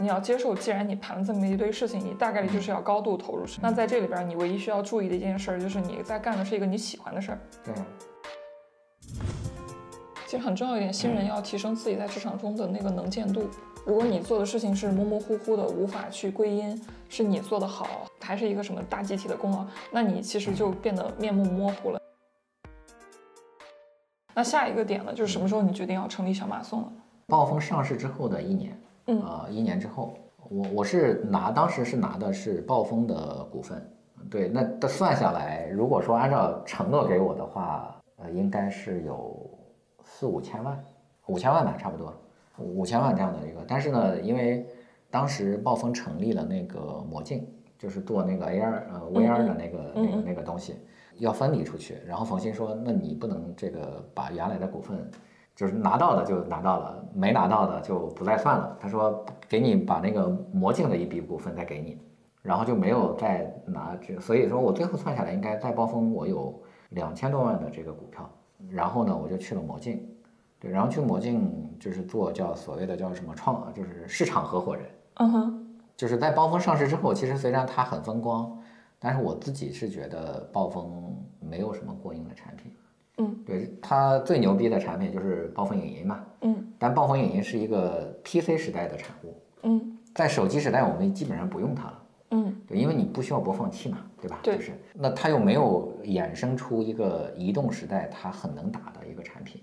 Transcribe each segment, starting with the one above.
你要接受，既然你盘了这么一堆事情，你大概率就是要高度投入。那在这里边，你唯一需要注意的一件事儿，就是你在干的是一个你喜欢的事儿。对。其实很重要一点，新人要提升自己在职场中的那个能见度。如果你做的事情是模模糊糊的，无法去归因是你做的好，还是一个什么大集体的功劳，那你其实就变得面目模糊了。那下一个点呢，就是什么时候你决定要成立小马送了？暴风上市之后的一年，嗯啊，一年之后，我我是拿当时是拿的是暴风的股份，对，那算下来，如果说按照承诺给我的话，呃，应该是有。四五千万，五千万吧，差不多，五千万这样的一个。但是呢，因为当时暴风成立了那个魔镜，就是做那个 AR 呃 VR 的那个那个那个东西，要分离出去。然后冯鑫说：“那你不能这个把原来的股份，就是拿到的就拿到了，没拿到的就不再算了。”他说：“给你把那个魔镜的一笔股份再给你，然后就没有再拿这。所以说我最后算下来，应该在暴风我有两千多万的这个股票。”然后呢，我就去了魔镜，对，然后去魔镜就是做叫所谓的叫什么创，就是市场合伙人。嗯哼，就是在暴风上市之后，其实虽然它很风光，但是我自己是觉得暴风没有什么过硬的产品。嗯，对，它最牛逼的产品就是暴风影音嘛。嗯，但暴风影音是一个 PC 时代的产物。嗯，在手机时代，我们基本上不用它了。嗯，对，因为你不需要播放器嘛，对吧？对，就是那它又没有衍生出一个移动时代它很能打的一个产品。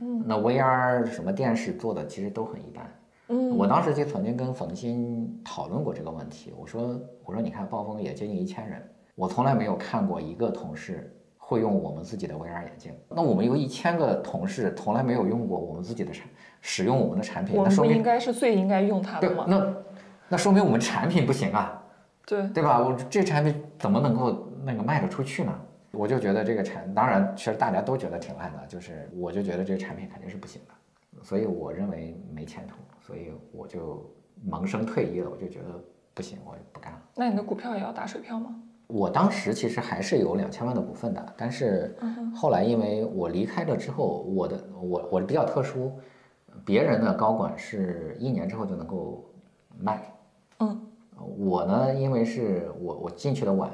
嗯，那 VR 什么电视做的其实都很一般。嗯，我当时就曾经跟冯鑫讨论过这个问题，我说我说你看暴风也接近一千人，我从来没有看过一个同事会用我们自己的 VR 眼镜。那我们有一千个同事从来没有用过我们自己的产使用我们的产品，那说明应该是最应该用它的吗？那那说明我们产品不行啊。对对吧？我这产品怎么能够那个卖得出去呢？我就觉得这个产，当然其实大家都觉得挺烂的，就是我就觉得这个产品肯定是不行的，所以我认为没前途，所以我就萌生退役了。我就觉得不行，我不干了。那你的股票也要打水漂吗？我当时其实还是有两千万的股份的，但是后来因为我离开了之后，我的我我比较特殊，别人的高管是一年之后就能够卖，嗯。我呢，因为是我我进去的晚，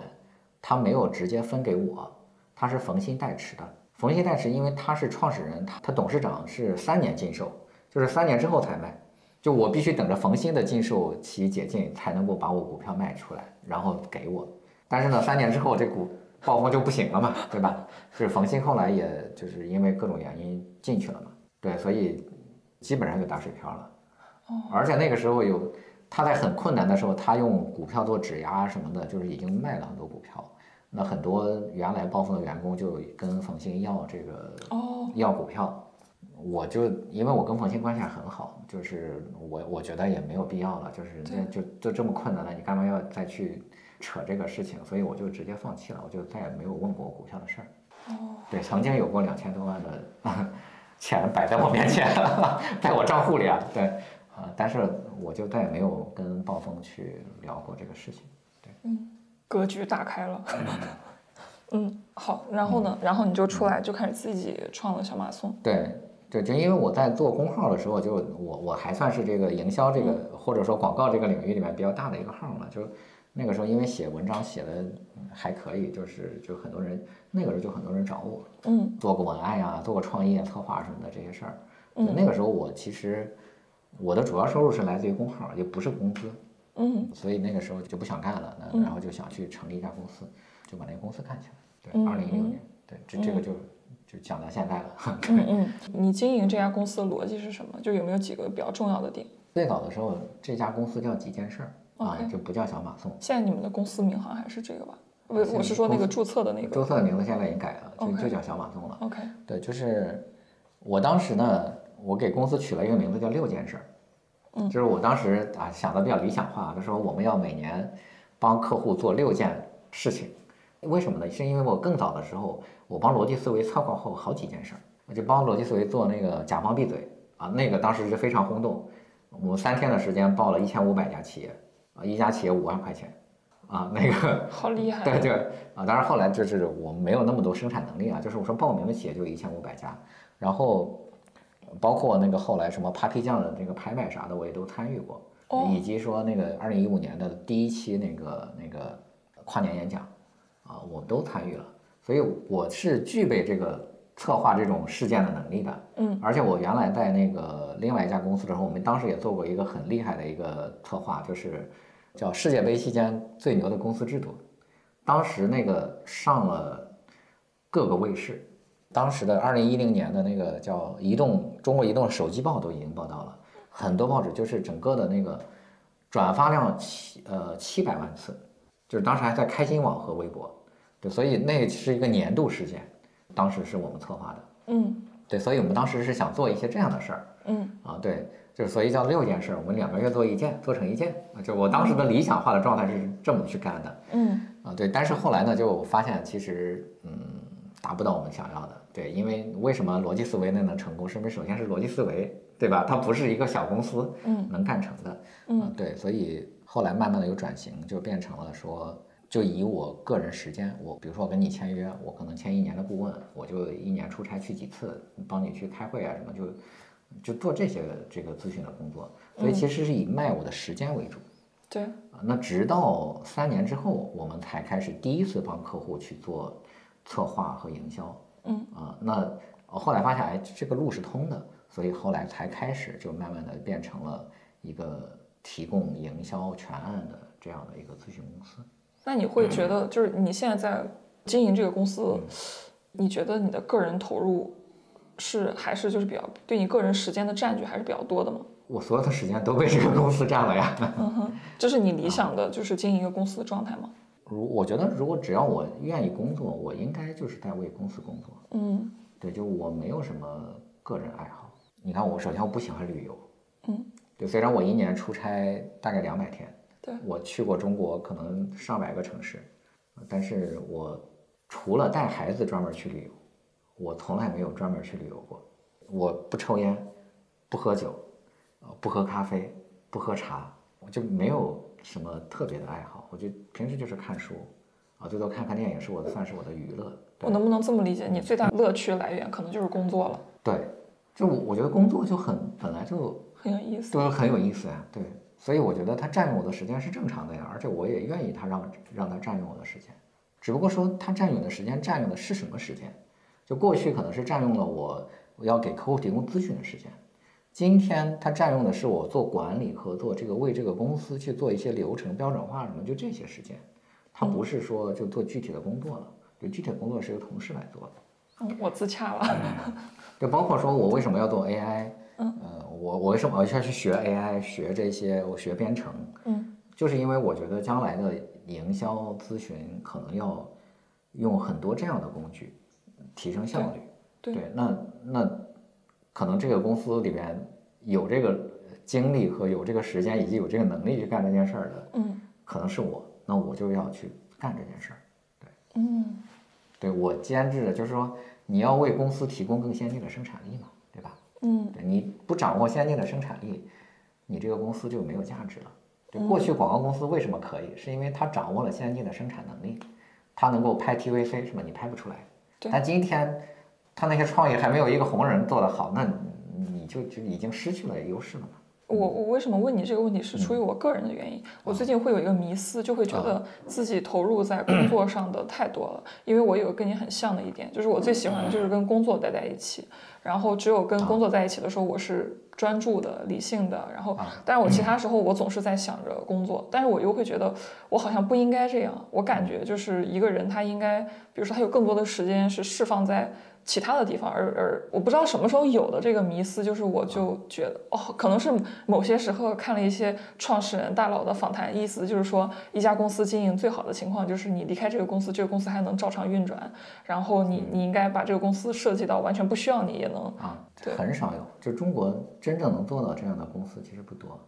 他没有直接分给我，他是冯鑫代持的。冯鑫代持，因为他是创始人，他他董事长是三年禁售，就是三年之后才卖，就我必须等着冯鑫的禁售期解禁，才能够把我股票卖出来，然后给我。但是呢，三年之后这股暴风就不行了嘛，对吧？是冯鑫后来也就是因为各种原因进去了嘛，对，所以基本上就打水漂了。哦，而且那个时候有。他在很困难的时候，他用股票做质押什么的，就是已经卖了很多股票。那很多原来暴风的员工就跟冯鑫要这个哦，要股票。我就因为我跟冯鑫关系还很好，就是我我觉得也没有必要了，就是就就这么困难了，你干嘛要再去扯这个事情？所以我就直接放弃了，我就再也没有问过股票的事儿。哦，对，曾经有过两千多万的 钱摆在我面前，在我账户里啊，对。啊！但是我就再也没有跟暴风去聊过这个事情。对，嗯，格局打开了。嗯，好，然后呢？然后你就出来就开始自己创了小马送。对，对，就因为我在做公号的时候，就我我还算是这个营销这个或者说广告这个领域里面比较大的一个号嘛。就那个时候，因为写文章写的还可以，就是就很多人那个时候就很多人找我，嗯，做过文案呀，做过创业策划什么的这些事儿。嗯，那个时候我其实。我的主要收入是来自于工号，也不是工资，嗯，所以那个时候就不想干了，那然后就想去成立一家公司，就把那个公司干起来。对，二零一六年，对，这这个就就讲到现在了。嗯嗯，你经营这家公司的逻辑是什么？就有没有几个比较重要的点？最早的时候，这家公司叫几件事儿啊，就不叫小马送。现在你们的公司名好像还是这个吧？我我是说那个注册的那个。注册的名字现在已经改了，就就叫小马送了。OK。对，就是我当时呢。我给公司取了一个名字叫六件事儿，嗯，就是我当时啊想的比较理想化，他说我们要每年帮客户做六件事情，为什么呢？是因为我更早的时候，我帮逻辑思维策划后好几件事儿，我就帮逻辑思维做那个甲方闭嘴啊，那个当时是非常轰动，我们三天的时间报了一千五百家企业啊，一家企业五万块钱啊，那个 好厉害，对对啊，当然后来就是我们没有那么多生产能力啊，就是我说报名的企业就一千五百家，然后。包括那个后来什么 Papi 酱的这个拍卖啥的，我也都参与过。哦以及说那个二零一五年的第一期那个那个跨年演讲，啊，我都参与了，所以我是具备这个策划这种事件的能力的。嗯，而且我原来在那个另外一家公司的时候，我们当时也做过一个很厉害的一个策划，就是叫世界杯期间最牛的公司制度。当时那个上了各个卫视，当时的二零一零年的那个叫移动中国移动手机报都已经报道了，很多报纸就是整个的那个转发量七呃七百万次，就是当时还在开心网和微博，对，所以那是一个年度事件，当时是我们策划的。嗯对，所以我们当时是想做一些这样的事儿嗯啊，对，就是所以叫六件事儿，我们两个月做一件，做成一件啊，就我当时的理想化的状态是这么去干的嗯啊，对，但是后来呢，就发现其实嗯达不到我们想要的，对，因为为什么逻辑思维那能成功，是因为首先是逻辑思维，对吧？它不是一个小公司嗯能干成的，嗯，对，所以后来慢慢的有转型，就变成了说。就以我个人时间，我比如说我跟你签约，我可能签一年的顾问，我就一年出差去几次，帮你去开会啊什么，就就做这些这个咨询的工作。所以其实是以卖我的时间为主。对，啊，那直到三年之后，我们才开始第一次帮客户去做策划和营销。嗯啊，那后来发现哎，这个路是通的，所以后来才开始就慢慢的变成了一个提供营销全案的这样的一个咨询公司。那你会觉得，就是你现在在经营这个公司，你觉得你的个人投入是还是就是比较对你个人时间的占据还是比较多的吗？我所有的时间都被这个公司占了呀。嗯哼，这是你理想的就是经营一个公司的状态吗？如我觉得，如果只要我愿意工作，我应该就是在为公司工作。嗯对，就我没有什么个人爱好。你看，我首先我不喜欢旅游。嗯，对，虽然我一年出差大概两百天，对我去过中国可能上百个城市，但是我除了带孩子专门去旅游，我从来没有专门去旅游过。我不抽烟，不喝酒，呃，不喝咖啡，不喝茶，我就没有什么特别的爱好。我就平时就是看书，啊，最多看看电影是我的算是我的娱乐。我能不能这么理解？你最大的乐趣来源可能就是工作了，对，就我我觉得工作就很本来就很有意思。对很有意思呀，对，所以我觉得它占用我的时间是正常的呀，而且我也愿意它让让它占用我的时间，只不过说它占用的时间占用的是什么时间？就过去可能是占用了我我要给客户提供咨询的时间，今天它占用的是我做管理和做这个为这个公司去做一些流程标准化什么，就这些时间，它不是说就做具体的工作了，就具体的工作是由同事来做的。嗯，我自洽了。就包括说我为什么要做 AI，嗯呃，我我为什么要去学 AI，学这些，我学编程，嗯就是因为我觉得将来的营销咨询可能要用很多这样的工具，提升效率。对那那可能这个公司里边有这个精力和有这个时间以及有这个能力去干这件事儿的，嗯可能是我，那我就要去干这件事儿。嗯对我监制的就是说，你要为公司提供更先进的生产力嘛，对吧？嗯对你不掌握先进的生产力，你这个公司就没有价值了。对，过去广告公司为什么可以？是因为它掌握了先进的生产能力，它能够拍 TVC 是吧？你拍不出来。对但今天，他那些创意还没有一个红人做得好，那你你就就已经失去了优势了嘛。我我为什么问你这个问题，是出于我个人的原因。我最近会有一个迷思，就会觉得自己投入在工作上的太多了。因为我有跟你很像的一点，就是我最喜欢的就是跟工作待在一起，然后只有跟工作在一起的时候，我是专注的、理性的。然后，但是我其他时候我总是在想着工作，但是我又会觉得我好像不应该这样。我感觉就是一个人他应该，比如说他有更多的时间是释放在。其他的地方，而而我不知道什么时候有的这个迷思，就是我就觉得哦，可能是某些时候看了一些创始人大佬的访谈，意思就是说，一家公司经营最好的情况就是你离开这个公司，这个公司还能照常运转，然后你你应该把这个公司设计到完全不需要你也能，啊，对。很少有，就中国真正能做到这样的公司其实不多，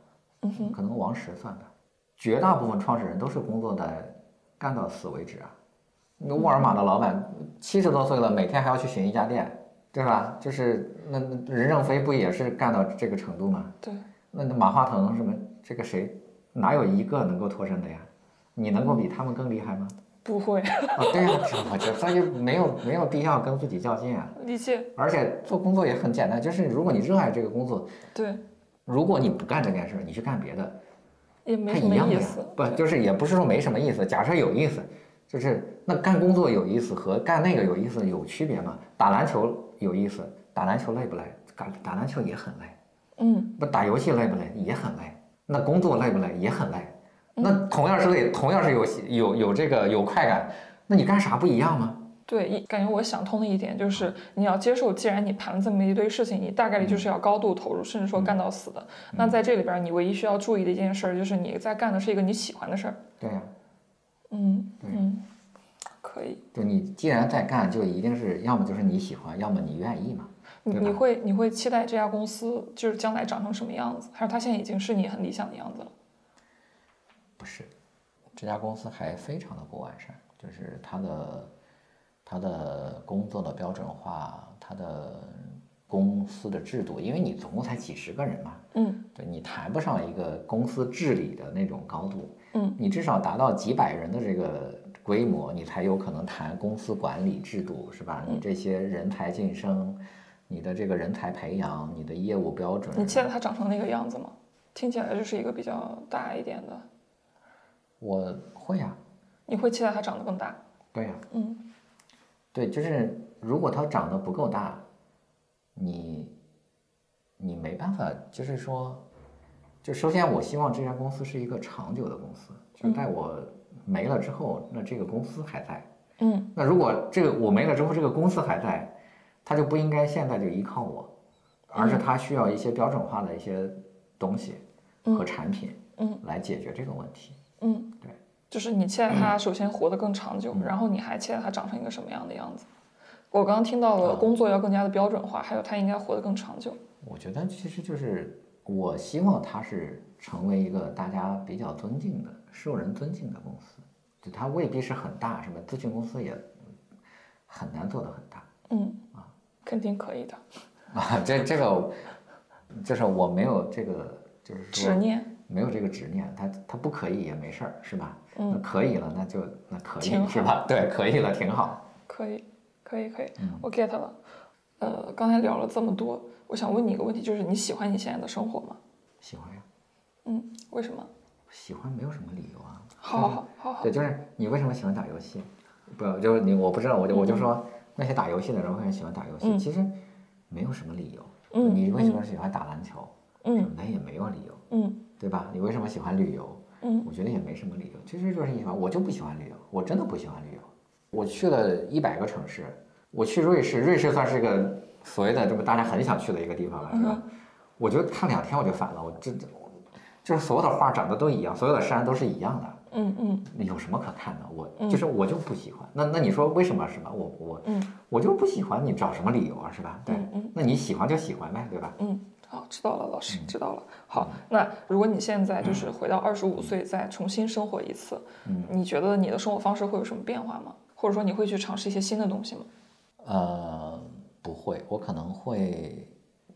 嗯哼，可能王石算的，绝大部分创始人都是工作在干到死为止啊。那沃尔玛的老板七十多岁了，每天还要去巡一家店，对吧？就是那那任正非不也是干到这个程度吗？对，那那马化腾什么这个谁，哪有一个能够脱身的呀？你能够比他们更厉害吗？不会啊，对呀、我觉得所以没有没有必要跟自己较劲啊。理解，而且做工作也很简单，就是如果你热爱这个工作，对，如果你不干这件事儿，你去干别的，也没什么它一样的呀意思。。不，就是也不是说没什么意思。假设有意思，就是那干工作有意思和干那个有意思有区别吗？打篮球有意思，打篮球累不累？打打篮球也很累。嗯，不打游戏累不累？也很累。那工作累不累？也很累。那同样是累，同样是有有有这个有快感，那你干啥不一样吗？对，一感觉我想通的一点就是，你要接受，既然你盘了这么一堆事情，你大概率就是要高度投入，甚至说干到死的。那在这里边儿，你唯一需要注意的一件事儿，就是你在干的是一个你喜欢的事儿。对呀、嗯嗯，可以。就你既然在干，就一定是要么就是你喜欢，要么你愿意嘛。你会你会期待这家公司就是将来长成什么样子，还是它现在已经是你很理想的样子了？不是，这家公司还非常的不完善，就是它的它的工作的标准化，它的公司的制度，因为你总共才几十个人嘛，嗯对你谈不上一个公司治理的那种高度，嗯你至少达到几百人的这个规模，你才有可能谈公司管理制度，是吧？你这些人才晋升，你的这个人才培养，你的业务标准，你期待它长成那个样子吗？听起来就是一个比较大一点的，我会呀、你会期待它长得更大？对呀、嗯对，就是如果它长得不够大，你你没办法，就是说，就首先我希望这家公司是一个长久的公司，就在我没了之后，那这个公司还在。嗯那如果这个我没了之后，这个公司还在，它就不应该现在就依靠我，而是它需要一些标准化的一些东西和产品，嗯，来解决这个问题。嗯，对，就是你期待它首先活得更长久，然后你还期待它长成一个什么样的样子？我刚刚听到了工作要更加的标准化，还有它应该活得更长久。我觉得其实就是我希望它是成为一个大家比较尊敬的、受人尊敬的公司。就它未必是很大，什么咨询公司也很难做得很大嗯啊，肯定可以的。啊。这这个就是我没有这个，就是说执念，没有这个执念，它它不可以也没事儿，是吧？嗯那可以了，那就那可以是吧？对，可以了，挺好。可以，可以，可以，嗯我 get 了。呃，刚才聊了这么多，我想问你一个问题，就是你喜欢你现在的生活吗？喜欢呀，嗯，为什么？喜欢没有什么理由啊。好好好好好对，，就是你为什么喜欢打游戏？不，就是你，我不知道，我就我就说那些打游戏的人为什么喜欢打游戏？嗯其实没有什么理由。嗯你为什么喜欢打篮球？嗯那也没有理由，嗯对吧？你为什么喜欢旅游？嗯我觉得也没什么理由，其实就是喜欢，我就不喜欢旅游，我真的不喜欢旅游。我去了一百个城市，我去瑞士，瑞士算是个所谓的这么大家很想去的一个地方了，是吧？我觉得看两天我就烦了，我这这就是所有的画长得都一样，所有的山都是一样的。嗯嗯有什么可看的？我就是我就不喜欢。那那你说为什么是吧？我我嗯我就不喜欢，你找什么理由啊？是吧？对嗯嗯，那你喜欢就喜欢呗，对吧？嗯，好，知道了，老嗯师知道了。好，那如果你现在就是回到二十五岁，再重新生活一次，嗯你觉得你的生活方式会有什么变化吗？或者说你会去尝试一些新的东西吗？呃，不会，我可能会，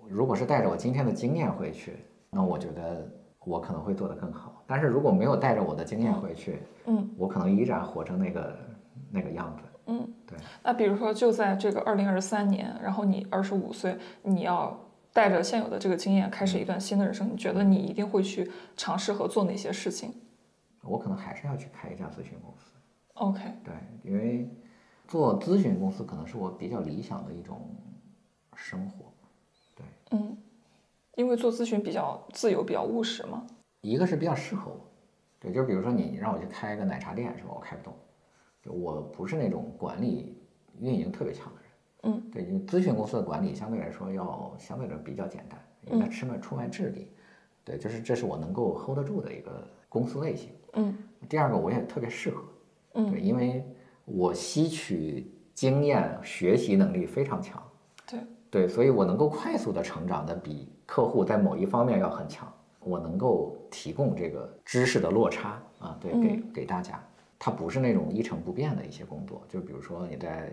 如果是带着我今天的经验回去，那我觉得我可能会做得更好。但是如果没有带着我的经验回去，嗯我可能依然活成那个那个样子。嗯，对。那比如说就在这个二零二三年，然后你二十五岁，你要带着现有的这个经验开始一段新的人生，你觉得你一定会去尝试和做哪些事情我可能还是要去开一家咨询公司。？OK，对，因为做咨询公司可能是我比较理想的一种生活。对嗯，因为做咨询比较自由，比较务实嘛。一个是比较适合我，对，就比如说你让我去开一个奶茶店是吧？我开不动，就我不是那种管理运营特别强的人。嗯，对，因为咨询公司的管理相对来说要相对来说比较简单，因为它吃卖出卖智力，对，就是这是我能够 hold 得住的一个公司类型。嗯第二个我也特别适合，嗯对，因为我吸取经验、学习能力非常强，对，对，所以我能够快速的成长的比客户在某一方面要很强，我能够提供这个知识的落差啊，对，给给大家，它不是那种一成不变的一些工作，就比如说你在。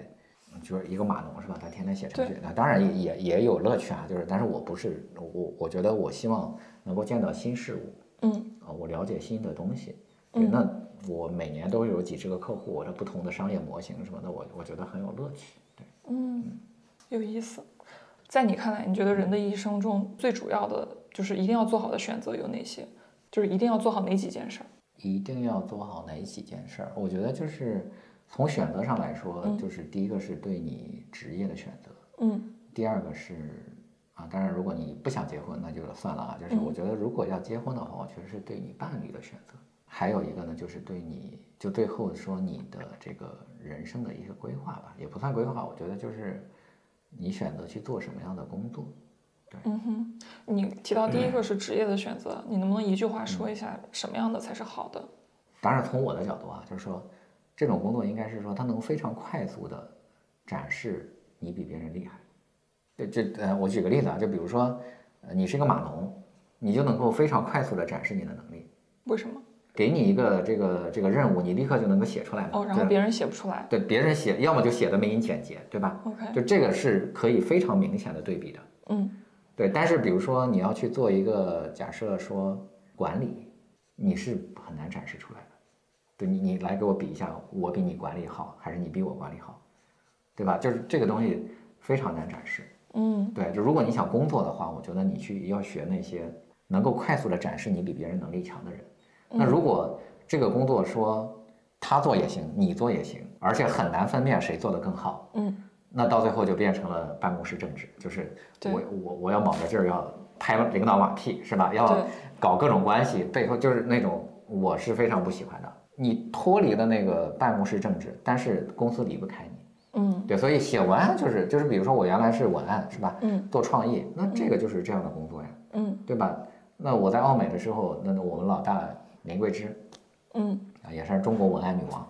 就是一个码农是吧？他天天写程序，那当然也也也有乐趣啊。就是，但是我不是我，我觉得我希望能够见到新事物，嗯啊，我了解新的东西。对，那我每年都有几十个客户，我这不同的商业模型什么的，我我觉得很有乐趣。对，嗯，有意思。在你看来，你觉得人的一生中最主要的就是一定要做好的选择有哪些？就是一定要做好哪几件事儿？一定要做好哪几件事儿？我觉得就是从选择上来说，就是第一个是对你职业的选择，嗯第二个是啊，当然如果你不想结婚，那就算了啊。就是我觉得如果要结婚的话，我觉得是对你伴侣的选择。还有一个呢，就是对你就最后说你的这个人生的一个规划吧，也不算规划，我觉得就是你选择去做什么样的工作。对嗯哼，你提到第一个是职业的选择，你能不能一句话说一下什么样的才是好的？当然，从我的角度啊，就是说，这种工作应该是说，它能非常快速的展示你比别人厉害。对，这呃，我举个例子啊，就比如说，呃，你是一个码农，你就能够非常快速的展示你的能力。为什么？给你一个这个这个任务，你立刻就能够写出来嘛。哦，然后对别人写不出来。对别人写，要么就写的没你简洁，对吧？OK，就这个是可以非常明显的对比的。嗯对，但是比如说你要去做一个假设说管理，你是很难展示出来的。对你，你来给我比一下，我比你管理好，还是你比我管理好，对吧？就是这个东西非常难展示。嗯对，就如果你想工作的话，我觉得你去要学那些能够快速的展示你比别人能力强的人。那如果这个工作说他做也行，你做也行，而且很难分辨谁做得更好，嗯那到最后就变成了办公室政治，就是我我我要卯着劲儿要拍领导马屁是吧？要搞各种关系，背后就是那种我是非常不喜欢的。你脱离了那个办公室政治，但是公司离不开你。嗯对，所以写文案就是就是比如说我原来是文案是吧？嗯做创意，那这个就是这样的工作呀，嗯对吧？那我在奥美的时候，那我们老大林桂芝嗯，啊，也是中国文案女王，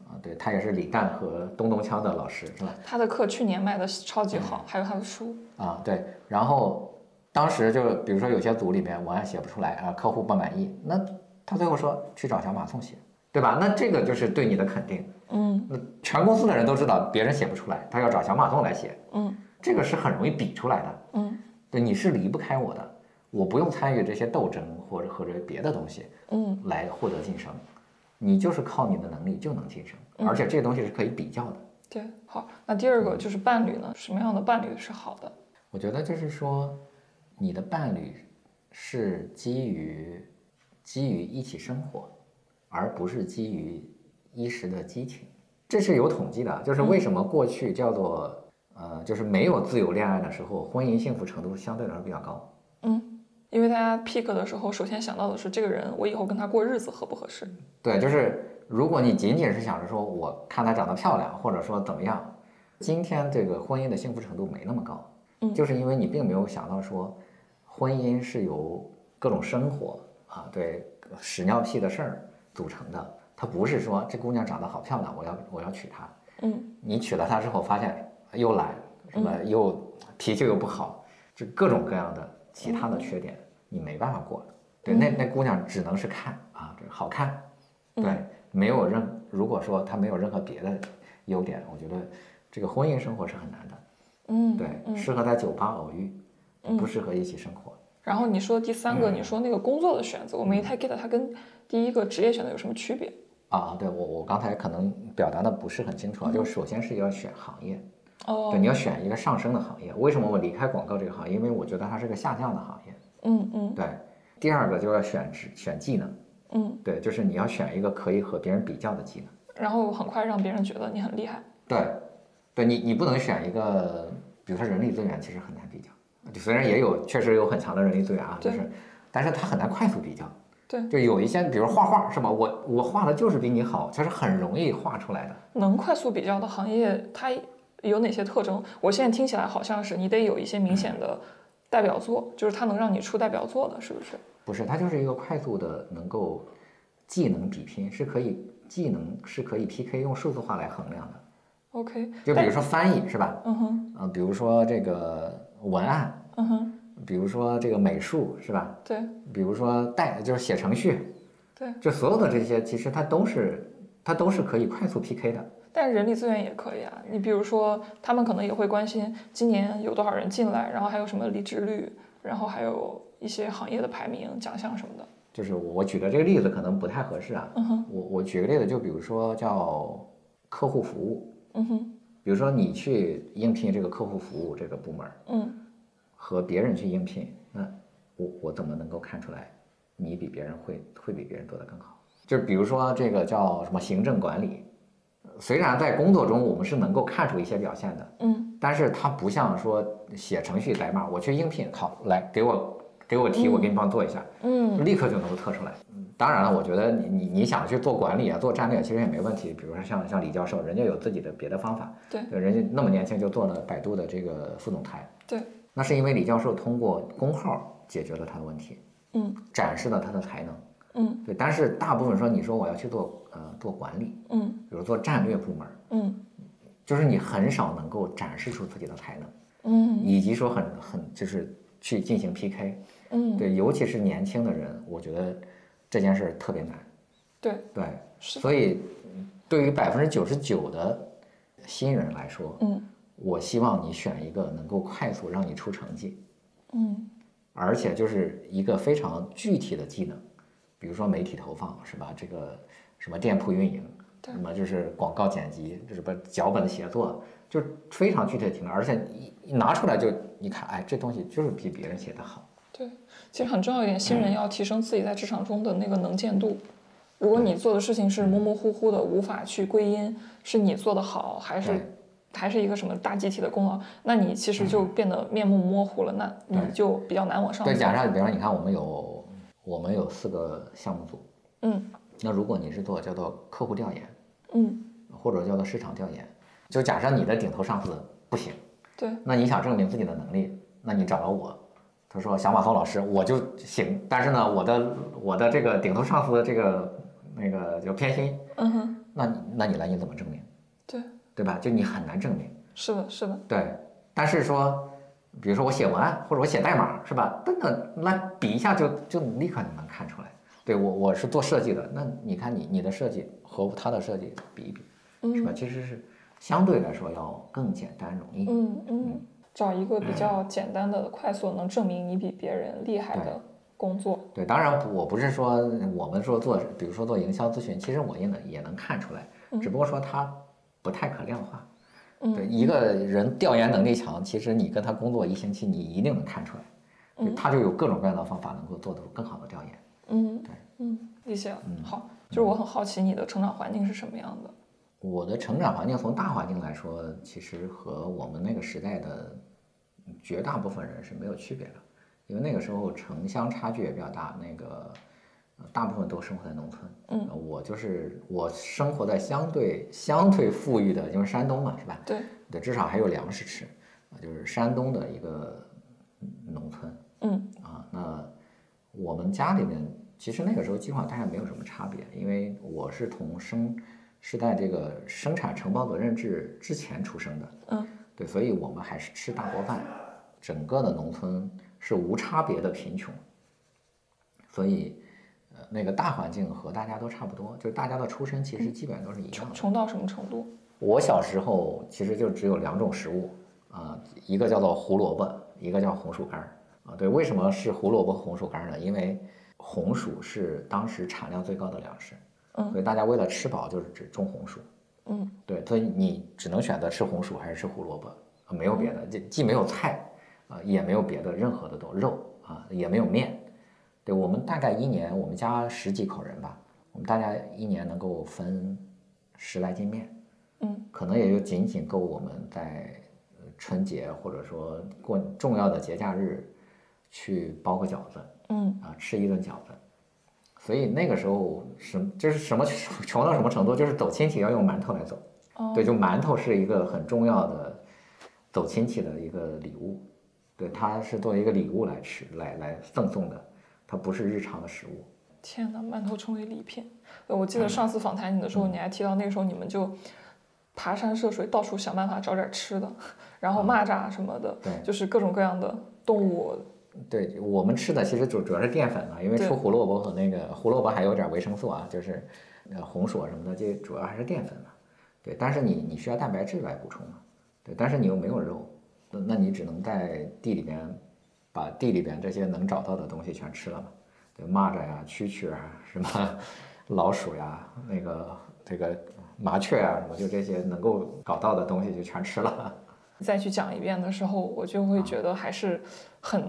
啊，对，她也是李诞和东东锵的老师是吧？她的课去年卖的超级好，还有她的书。啊，对，然后当时就比如说有些组里面文案写不出来啊，客户不满意，那他最后说去找小马送写，对吧？那这个就是对你的肯定。嗯那全公司的人都知道别人写不出来，他要找小马送来写，嗯这个是很容易比出来的。嗯对，你是离不开我的，我不用参与这些斗争或者或者别的东西嗯来获得晋升，你就是靠你的能力就能晋升，而且这些东西是可以比较的。对，好。那第二个就是伴侣呢，什么样的伴侣是好的？我觉得就是说，你的伴侣是基于基于一起生活，而不是基于一时的激情。这是有统计的，就是为什么过去叫做呃，就是没有自由恋爱的时候，婚姻幸福程度相对来说比较高。嗯，因为大家 pick 的时候，首先想到的是这个人，我以后跟他过日子合不合适？对，就是如果你仅仅是想着说我看她长得漂亮，或者说怎么样，今天这个婚姻的幸福程度没那么高，嗯就是因为你并没有想到说，婚姻是由各种生活啊，对屎尿屁的事儿组成的，它不是说这姑娘长得好漂亮，我要我要娶她，嗯你娶了她之后发现又懒，什么又脾气又不好，就各种各样的其他的缺点，你没办法过了。对，那那姑娘只能是看啊，这好看，对，没有任如果说她没有任何别的优点，我觉得这个婚姻生活是很难的。嗯，对，适合在酒吧偶遇，不适合一起生活。然后你说第三个，嗯你说那个工作的选择，我没太 get 它跟第一个职业选择有什么区别？啊，对我我刚才可能表达的不是很清楚啊，就首先是要选行业，哦对，，你要选一个上升的行业。为什么我离开广告这个行业？因为我觉得它是个下降的行业。嗯嗯对，第二个就是要选职选技能，嗯，对，就是你要选一个可以和别人比较的技能。然后很快让别人觉得你很厉害。对，对你你不能选一个，比如说人力资源，其实很难比较。就虽然也有确实有很强的人力资源啊，就是，但是它很难快速比较。对，就有一些，比如画画是吧？我我画的就是比你好，它是很容易画出来的。能快速比较的行业，它有哪些特征？我现在听起来好像是你得有一些明显的代表作，就是它能让你出代表作的，是不是？不是，它就是一个快速的能够技能比拼，是可以技能是可以 PK 用数字化来衡量的。OK，就比如说翻译是吧？嗯哼，啊，比如说这个文案，嗯哼，比如说这个美术是吧？对比如说代就是写程序，对。就所有的这些其实它都是它都是可以快速 PK 的。但是人力资源也可以啊，你比如说，他们可能也会关心今年有多少人进来，然后还有什么离职率，然后还有一些行业的排名、奖项什么的。就是我我举的这个例子可能不太合适啊。嗯哼，我我举个例子，就比如说叫客户服务，嗯哼，比如说你去应聘这个客户服务这个部门儿，嗯和别人去应聘，那我我怎么能够看出来你比别人会会比别人做得更好？就是比如说这个叫什么行政管理，虽然在工作中我们是能够看出一些表现的，嗯但是它不像说写程序代码，我去应聘，好来给我给我题，我给你帮做一下，嗯立刻就能够测出来。嗯当然了，我觉得你你你想去做管理啊，做战略其实也没问题。比如说像像李教授，人家有自己的别的方法，对人家那么年轻就做了百度的这个副总裁，对，那是因为李教授通过工号解决了他的问题，嗯展示了他的才能。嗯对，但是大部分说你说我要去做呃做管理，嗯比如做战略部门，嗯就是你很少能够展示出自己的才能，嗯以及说很很就是去进行 PK。嗯，对，尤其是年轻的人，我觉得这件事儿特别难。对，对，所以对于百分之九十九的新人来说，嗯我希望你选一个能够快速让你出成绩，嗯而且就是一个非常具体的技能，比如说媒体投放是吧？这个什么店铺运营，什么就是广告剪辑，这什么脚本写作，就是非常具体的技能，而且一一拿出来就一看，哎，这东西就是比别人写的好。对，其实很重要一点，新人要提升自己在职场中的那个能见度。如果你做的事情是模模糊糊的，无法去归因是你做的好，还是还是一个什么大集体的功劳，那你其实就变得面目模糊了，那你就比较难往上对，走。假设比方说，你看我们有我们有四个项目组，嗯那如果你是做叫做客户调研，嗯，或者叫做市场调研，就假设你的顶头上司不行，对，那你想证明自己的能力，那你找到我，他说小马松老师我就行，但是呢，我的我的这个顶头上司的这个那个就偏心，嗯哼，那你那你来你怎么证明，对，对吧？就你很难证明，是的，是的，对。但是说，比如说我写文案或者我写代码是吧？等等，来比一下就就立刻就能看出来。对我我是做设计的，那你看你你的设计和他的设计比一比，是吧？嗯其实是相对来说要更简单容易。嗯嗯，找一个比较简单的、快速能证明你比别人厉害的工作。对，当然我不是说我们说做，比如说做营销咨询，其实我也能也能看出来，只不过说他不太可量化。嗯对，一个人调研能力强，其实你跟他工作一星期，你一定能看出来，对他就有各种各样的方法能够做出更好的调研。嗯，嗯，理解嗯。好，就是我很好奇你的成长环境是什么样的。我的成长环境从大环境来说，其实和我们那个时代的绝大部分人是没有区别的，因为那个时候城乡差距也比较大，那个呃大部分都生活在农村。嗯呃，我就是我生活在相对相对富裕的，因为山东嘛，是吧？对，对，至少还有粮食吃，啊，就是山东的一个嗯农村嗯啊。那我们家里面其实那个时候基本上大概没有什么差别，因为我是从生是在这个生产承包责任制之前出生的，嗯对，所以我们还是吃大锅饭，整个的农村是无差别的贫穷，所以呃那个大环境和大家都差不多，就是大家的出身其实基本上都是一样的。穷穷到什么程度？我小时候其实就只有两种食物啊、一个叫做胡萝卜，一个叫红薯干儿啊。对，为什么是胡萝卜和红薯干儿呢？因为红薯是当时产量最高的粮食，嗯所以大家为了吃饱就是只种红薯。嗯对，所以你只能选择吃红薯还是吃胡萝卜，啊，没有别的，既既没有菜，啊，也没有别的任何的东肉啊，也没有面。对我们大概一年，我们家十几口人吧，我们大家一年能够分十来斤面，嗯可能也就仅仅够我们在呃春节或者说过重要的节假日去包个饺子嗯啊，吃一顿饺子。所以那个时候什就是什么 穷到什么程度，就是走亲戚要用馒头来走。哦对，就馒头是一个很重要的走亲戚的一个礼物，对，它是作为一个礼物来吃，来来赠送的，它不是日常的食物。天哪，馒头成为礼品。呃我记得上次访谈你的时候，你还提到那个时候你们就爬山涉水，到处想办法找点吃的，然后蚂蚱什么的，对就是各种各样的动物。对我们吃的其实主主要是淀粉嘛，因为对出胡萝卜和那个胡萝卜还有点维生素啊，就是呃红薯啊什么的，这主要还是淀粉嘛。对，但是你你需要蛋白质来补充嘛，对，但是你又没有肉，那那你只能在地里边把地里边这些能找到的东西全吃了嘛，对，蚂蚱呀、蛐蛐啊，什么老鼠呀，那个这个麻雀啊，什么就这些能够搞到的东西就全吃了。再去讲一遍的时候，我就会觉得还是很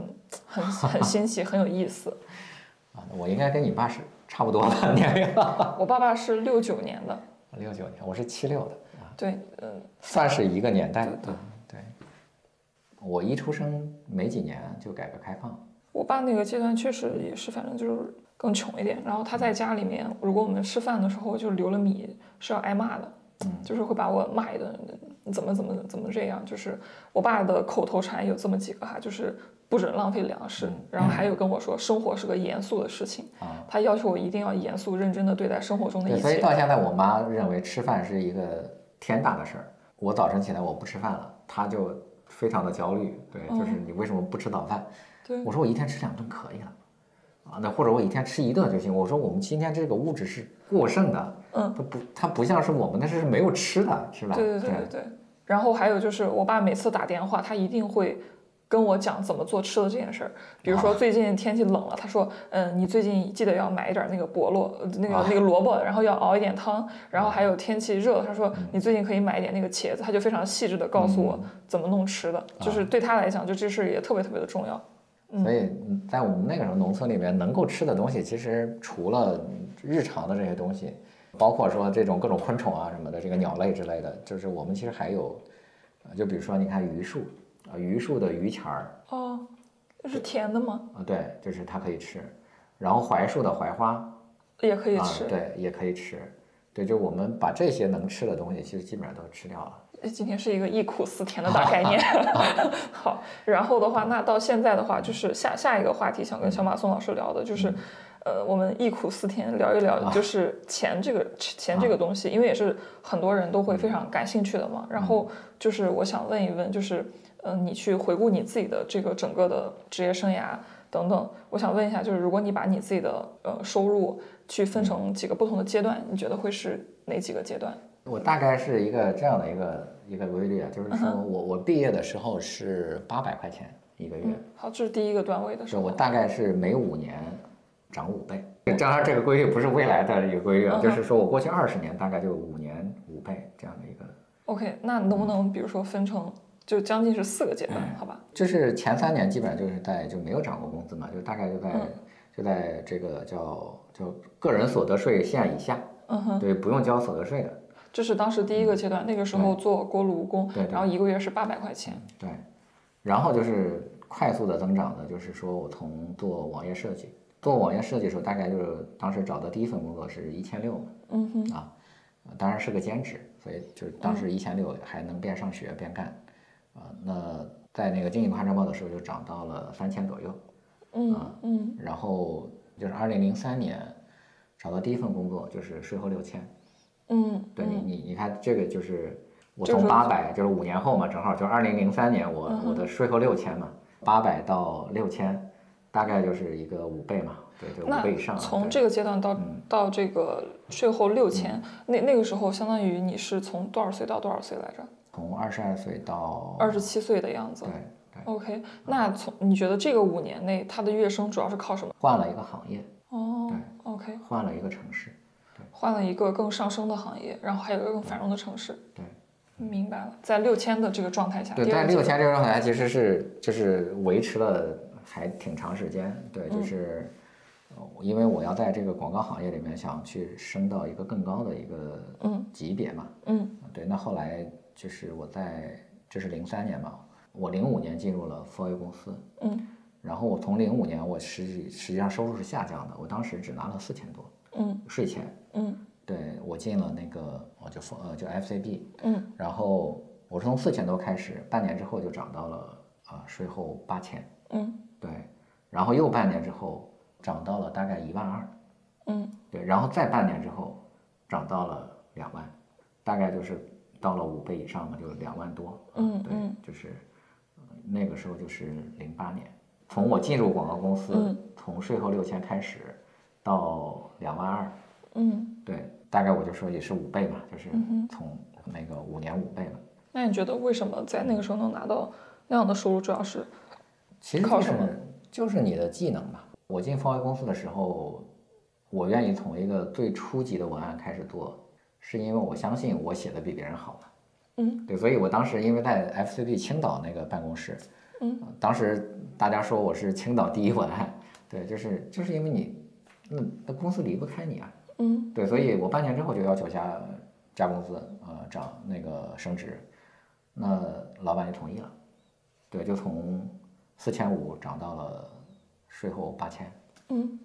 很很新奇，很有意思。啊，我应该跟你爸是差不多的年龄。我爸爸是六九年的，六九年，我是七六的。对，嗯，算是一个年代。对对。我一出生没几年就改革开放。我爸那个阶段确实也是，反正就是更穷一点。然后他在家里面，如果我们吃饭的时候就留了米，是要挨骂的。嗯，就是会把我骂一顿，怎么怎么怎么这样？就是我爸的口头禅有这么几个哈，就是不准浪费粮食，然后还有跟我说，生活是个严肃的事情。啊，他要求我一定要严肃认真的对待生活中的一切。所以到现在，我妈认为吃饭是一个天大的事儿。我早晨起来我不吃饭了，她就非常的焦虑。对，就是你为什么不吃早饭？对，我说我一天吃两顿可以了。啊，那或者我一天吃一顿就行。我说我们今天这个物质是过剩的，嗯，它不，它不像是我们那是没有吃的，是吧？对对对对对。然后还有就是，我爸每次打电话，他一定会跟我讲怎么做吃的这件事儿。比如说最近天气冷了，他说，嗯，你最近记得要买一点那个菠萝，那个那个萝卜，然后要熬一点汤。然后还有天气热了，他说你最近可以买一点那个茄子，他就非常细致的告诉我怎么弄吃的。就是对他来讲，就这事也特别特别的重要。所以在我们那个时候农村里面，能够吃的东西，其实除了日常的这些东西，包括说这种各种昆虫啊什么的，这个鸟类之类的，就是我们其实还有，就比如说你看榆树，啊榆树的榆钱儿，哦，这是甜的吗？啊对，就是它可以吃，然后槐树的槐花也可以吃，对，也可以吃，对，就我们把这些能吃的东西，其实基本上都吃掉了。今天是一个忆苦思甜的大概念。好，然后的话，那到现在的话，就是下下一个话题，想跟小马宋老师聊的，就是，呃，我们忆苦思甜聊一聊，就是钱这个钱这个东西，因为也是很多人都会非常感兴趣的嘛。然后就是我想问一问，就是，嗯，你去回顾你自己的这个整个的职业生涯等等，我想问一下，就是如果你把你自己的呃收入去分成几个不同的阶段，你觉得会是哪几个阶段？我大概是一个这样的一个一个规律啊，就是说我我毕业的时候是八百块钱一个月。好，这是第一个段位的时候。我大概是每五年涨五倍。当然，这个规律不是未来的一个规律啊，就是说我过去二十年大概就五年五倍这样的一个。OK，那能不能比如说分成就将近是四个阶段？好吧。就是前三年基本上就是在就没有涨过工资嘛，就大概就在就在这个叫叫个人所得税线以下。嗯哼。对，不用交所得税的。这是当时第一个阶段，那个时候做锅炉工，然后一个月是八百块钱。对，然后就是快速的增长的，就是说我从做网页设计，做网页设计的时候，大概就是当时找的第一份工作是一千六嘛。嗯哼。啊，当然是个兼职，所以就是当时一千六还能边上学边干。啊，那在那个经济夸张报的时候就涨到了三千左右。嗯嗯。然后就是二零零三年找到第一份工作，就是税后六千。嗯，对你你你看这个就是我从八百就是五年后嘛，正好就二零零三年我我的税后六千嘛，八百到六千，大概就是一个五倍嘛，对，就五倍以上。从这个阶段到到这个税后六千，那那个时候相当于你是从多少岁到多少岁来着？从二十二岁到二十七岁的样子。对对。OK，那从你觉得这个五年内他的跃升主要是靠什么？换了一个行业。哦。对。OK。换了一个城市。换了一个更上升的行业，然后还有一个更繁荣的城市。对，明白了。在六千的这个状态下，对，在六千这个状态下，其实是就是维持了还挺长时间。对，就是因为我要在这个广告行业里面想去升到一个更高的一个嗯级别嘛。嗯，对。那后来就是我在这是零三年嘛，我零五年进入了 f o A 公司。嗯，然后我从零五年我实际实际上收入是下降的，我当时只拿了四千多。嗯，税前，嗯，对我进了那个，我就呃就 FCB，嗯，然后我是从四千多开始，半年之后就涨到了啊税后八千，嗯，对，然后又半年之后涨到了大概一万二，嗯，对，然后再半年之后涨到了两万，大概就是到了五倍以上嘛，就两万多，嗯，对，就是那个时候就是零八年，从我进入广告公司，从税后六千开始。到两万二，嗯，对，大概我就说也是五倍吧，就是从那个五年五倍了。那你觉得为什么在那个时候能拿到那样的收入？主要是其实就是就是你的技能吧。我进方威公司的时候，我愿意从一个最初级的文案开始做，是因为我相信我写的比别人好嘛。嗯。对，所以我当时因为在 FCB 青岛那个办公室，嗯。呃当时大家说我是青岛第一文案，对，就是就是因为你，那那公司离不开你啊，嗯。对，所以我半年之后就要求加加工资，呃，涨那个升职，那老板就同意了，对，就从四千五涨到了税后八千，嗯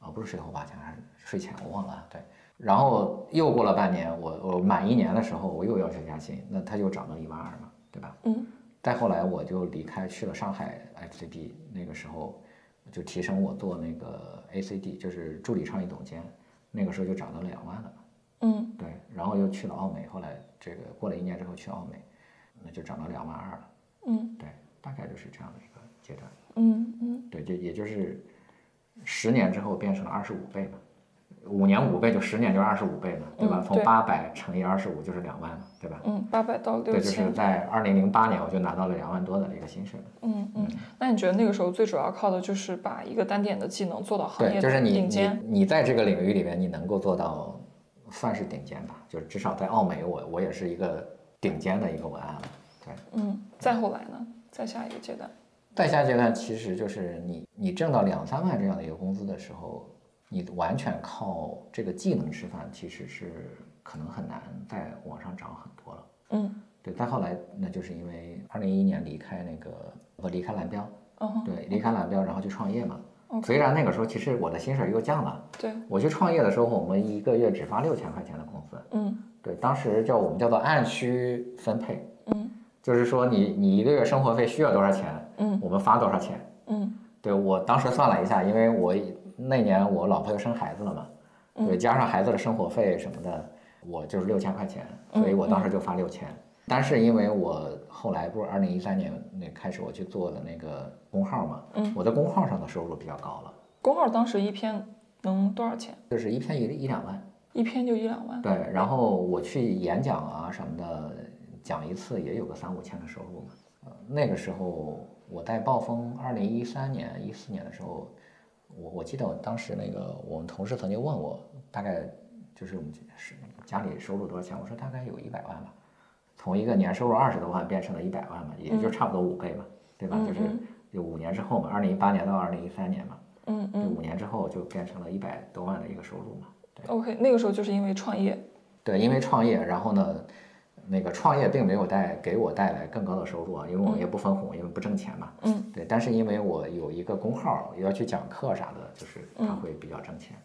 啊，不是税后八千，还是税前，我忘了啊，对。然后又过了半年，我我满一年的时候，我又要求加薪，那他就涨到一万二嘛，对吧？嗯再后来我就离开去了上海 FCB，那个时候就提升我做那个 ACD，就是助理创意总监，那个时候就涨到两万了。嗯对，然后又去了澳美，后来这个过了一年之后去澳美，那就涨到两万二了。嗯对，大概就是这样的一个阶段。嗯嗯对，就也就是十年之后变成了二十五倍嘛，五年五倍就十年就是二十五倍嘛，对吧？嗯对从八百乘以二十五就是两万嘛，对吧？嗯，八百到六对，就是。在二零零八年我就拿到了两万多的一个薪水。嗯嗯，那你觉得那个时候最主要靠的就是把一个单点的技能做到行对，业的就是你你？你在这个领域里面，你能够做到算是顶尖吧，就是至少在奥美我我也是一个顶尖的一个文案了。对，嗯，再后来呢？再下一个阶段？再下阶段其实就是你你挣到两三万这样的一个工资的时候，你完全靠这个技能吃饭，其实是可能很难再往上涨很多了。嗯对，再后来那就是因为二零一一年离开那个不离开蓝标，对，离开蓝标然后去创业嘛。虽然那个时候其实我的薪水又降了，对，我去创业的时候，我们一个月只发六千块钱的工资。嗯对，当时叫我们叫做按需分配，嗯就是说你你一个月生活费需要多少钱，嗯我们发多少钱。嗯对我当时算了一下，因为我那年我老婆又生孩子了嘛，对，加上孩子的生活费什么的，我就是六千块钱，所以我当时就发六千。但是因为我后来不是二零一三年那开始我去做的那个公号嘛，嗯我在公号上的收入比较高了，公号当时一篇能多少钱？就是一篇一一两万。一篇就一两万。对，然后我去演讲啊什么的，讲一次也有个三五千的收入嘛。呃，那个时候我在暴风二零一三年、一四年的时候，我我记得我当时那个我们同事曾经问我，大概就是我们是家里收入多少钱？我说大概有一百万吧，从一个年收入二十多万变成了一百万嘛，也就差不多五倍嘛，对吧？就是就五年之后嘛，二零一八年到二零一三年嘛，就嗯嗯五年之后就变成了一百多万的一个收入嘛。，OK，那个时候就是因为创业。对，因为创业，然后呢，那个创业并没有带给我带来更高的收入啊，因为我也不分红，因为不挣钱嘛。嗯，对，但是因为我有一个工号，要去讲课啥的，就是它会比较挣钱。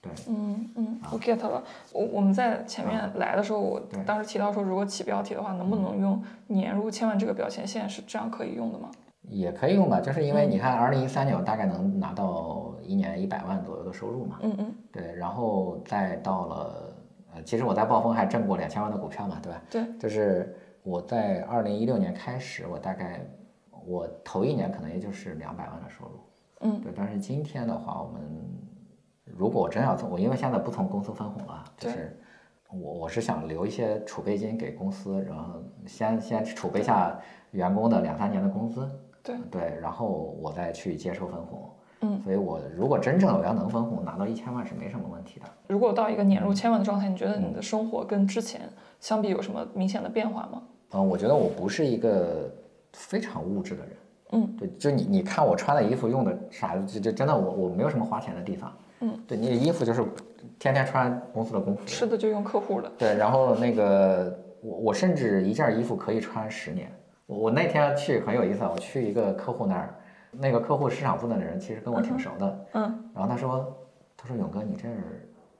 对，嗯嗯，我 get 了。我我们在前面来的时候，我当时提到说，如果起标题的话，能不能用年入千万这个表现线是这样可以用的吗？也可以用吧，就是因为你看，二零一三年我大概能拿到一年一百万左右的收入嘛。嗯嗯，对，然后再到了，呃，其实我在暴风还挣过两千万的股票嘛，对吧？对，就是我在二零一六年开始，我大概我头一年可能也就是两百万的收入。嗯，对，但是今天的话，我们如果我真要从我，因为现在不从公司分红了，就是我我是想留一些储备金给公司，然后先先储备下员工的两三年的工资，对对，然后我再去接受分红。嗯，所以我如果真正我要能分红，拿到一千万是没什么问题的。如果到一个年入千万的状态，你觉得你的生活跟之前相比有什么明显的变化吗？嗯，我觉得我不是一个非常物质的人。嗯，对，就你你看我穿的衣服用的啥，就就真的我我没有什么花钱的地方。嗯，对，你的衣服就是天天穿公司的工服。吃的就用客户的。对，然后那个我我甚至一件衣服可以穿十年。我我那天去很有意思啊，我去一个客户那儿，那个客户市场部的人其实跟我挺熟的。嗯然后他说，他说勇哥，你这儿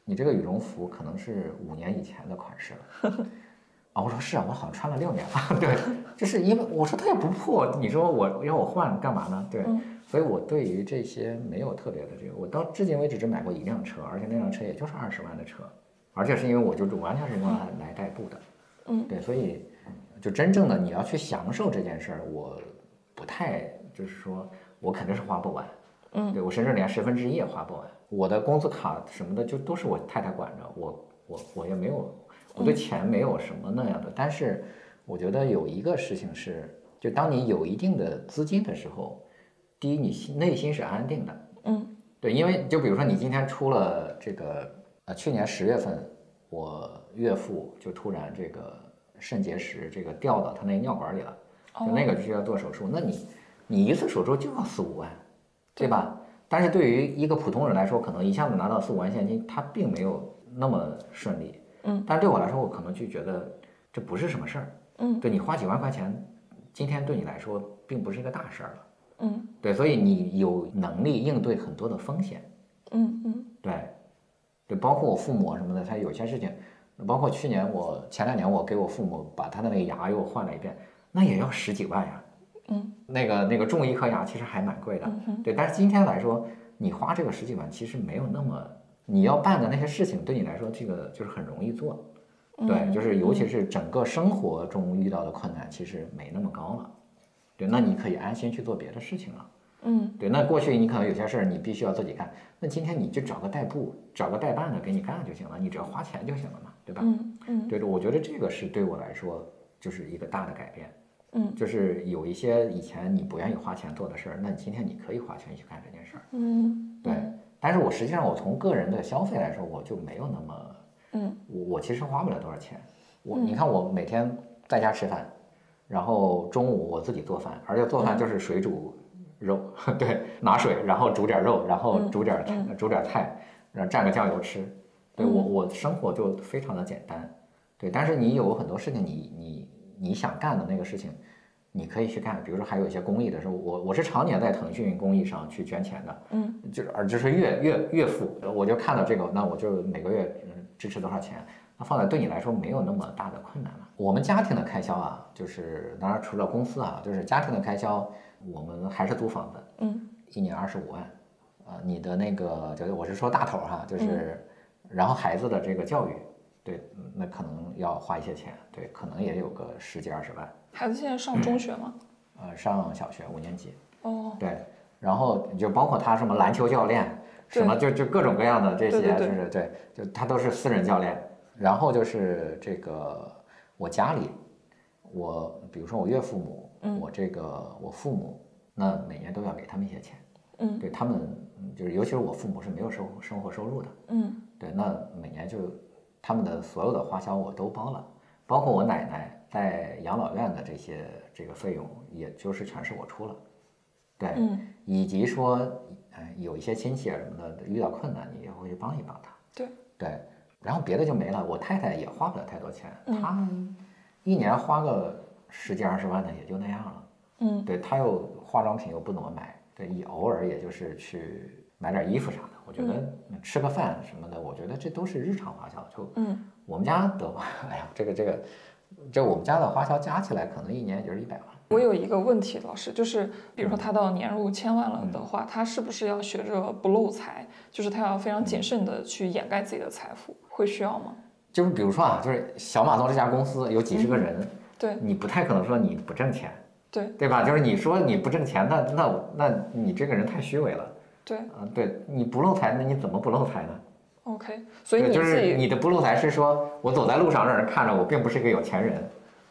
你这个羽绒服可能是五年以前的款式了。啊，我说是啊，我好像穿了六年了。对，就是因为我说它也不破，你说我要我换干嘛呢？对，嗯所以我对于这些没有特别的这个，我到至今为止只买过一辆车，而且那辆车也就是二十万的车，而且是因为我就完全是用来来代步的。嗯对，所以就真正的你要去享受这件事儿，我不太就是说我肯定是花不完。嗯对我甚至连十分之一也花不完。我的工资卡什么的就都是我太太管着，我我我也没有，我对钱没有什么那样的。但是我觉得有一个事情是，就当你有一定的资金的时候，第一你心内心是安定的。嗯对，因为就比如说你今天出了这个，呃，去年十月份，我岳父就突然这个肾结石这个掉到他那个尿管里了，就那个就需要做手术。那你你一次手术就要四五万，对吧？但是对于一个普通人来说，可能一下子拿到四五万现金，他并没有那么顺利。嗯，但是对我来说，我可能就觉得这不是什么事儿。嗯，对你花几万块钱，今天对你来说并不是一个大事儿了。嗯对，所以你有能力应对很多的风险。嗯嗯对，对，包括我父母什么的，他有些事情，包括去年我前两年我给我父母把他的那个牙又换了一遍，那也要十几万呀。嗯，那个那个种一颗牙其实还蛮贵的。嗯对，但是今天来说，你花这个十几万其实没有那么，你要办的那些事情对你来说，这个就是很容易做。对，嗯就是尤其是整个生活中遇到的困难，其实没那么高了。对，那你可以安心去做别的事情了。嗯对，那过去你可能有些事儿你必须要自己干，那今天你就找个代步，找个代办的给你干就行了，你只要花钱就行了嘛，对吧？嗯嗯对的，我觉得这个是对我来说就是一个大的改变，嗯。就是有一些以前你不愿意花钱做的事儿，那你今天你可以花钱去干这件事儿。嗯。对，但是我实际上我从个人的消费来说，我就没有那么，嗯。我我其实花不了多少钱，我你看我每天在家吃饭，然后中午我自己做饭，而且做饭就是水煮肉，对，拿水然后煮点肉，然后煮点菜、煮点菜，然后蘸个酱油吃，对我我生活就非常的简单，对，但是你有很多事情你你你想干的那个事情。你可以去干，比如说还有一些公益的时候，我我是常年在腾讯公益上去捐钱的，嗯，就是而就是月月月付，我就看到这个，那我就每个月嗯支持多少钱，那放在对你来说没有那么大的困难了。我们家庭的开销啊，就是当然除了公司啊，就是家庭的开销，我们还是租房子，嗯。一年二十五万，呃，你的那个就是我是说大头哈，就是，然后孩子的这个教育，对，嗯那可能要花一些钱，对，可能也有个十几二十万，孩子现在上中学吗？呃，上小学五年级，哦，对，然后就包括他什么篮球教练，什么就就各种各样的这些，就是对，就他都是私人教练。然后就是这个我家里，我比如说我岳父母，嗯我这个我父母，那每年都要给他们一些钱。嗯对他们，嗯就是尤其是我父母是没有收生活收入的，嗯对，那每年就他们的所有的花销我都包了，包括我奶奶在养老院的这些这个费用，也就是全是我出了，对，嗯。以及说，呃，有一些亲戚啊什么的遇到困难，你也会去帮一帮他，对对，然后别的就没了。我太太也花不了太多钱，嗯。她一年花个十几二十万的也就那样了，嗯。对，她又化妆品又不怎么买，对，也偶尔也就是去买点衣服啥的。我觉得吃个饭什么的，我觉得这都是日常花销。就嗯我们家的话，哎呀，这个这个，这我们家的花销加起来可能一年也就是一百万。我有一个问题，老师，就是比如说他到年入千万了的话，他是不是要学着不漏财？就是他要非常谨慎的去掩盖自己的财富，会需要吗？就是比如说啊，就是小马东这家公司有几十个人，对你不太可能说你不挣钱，对对吧？就是你说你不挣钱，那那那你这个人太虚伪了对啊！对，你不漏财，那你怎么不漏财呢？，OK，所以对，就是你的不漏财是说我走在路上让人看着我并不是一个有钱人，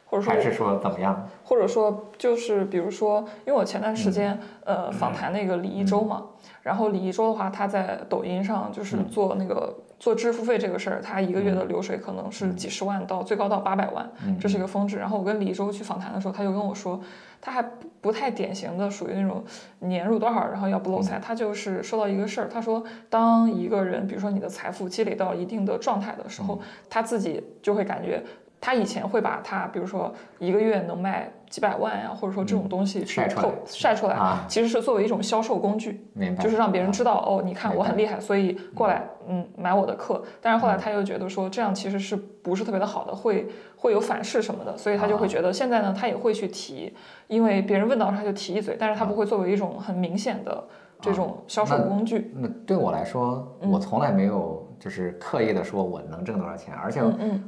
或者说还是说怎么样？或者说就是比如说，因为我前段时间、嗯呃访谈那个李一舟嘛，然后李一舟的话，他在抖音上就是嗯做那个、做支付费这个事儿，他一个月的流水可能是几十万到最高到八百万，嗯。这是一个峰值。然后我跟李周去访谈的时候，他就跟我说，他还不不太典型的属于那种年入多少然后要不漏嗯。财，他就是说到一个事儿，他说当一个人比如说你的财富积累到一定的状态的时嗯。候，他自己就会感觉。他以前会把他，比如说一个月能卖几百万呀、或者说这种东西去晒出来透晒出来，啊其实是作为一种销售工具？就是让别人知道哦，你看我很厉害，所以过来嗯买我的课。但是后来他又觉得说这样其实是不是特别的好的，会会有反噬什么的，所以他就会觉得现在呢，他也会去提，因为别人问到他就提一嘴，但是他不会作为一种很明显的这种销售工具。那对我来说，我从来没有就是刻意的说我能挣多少钱，而且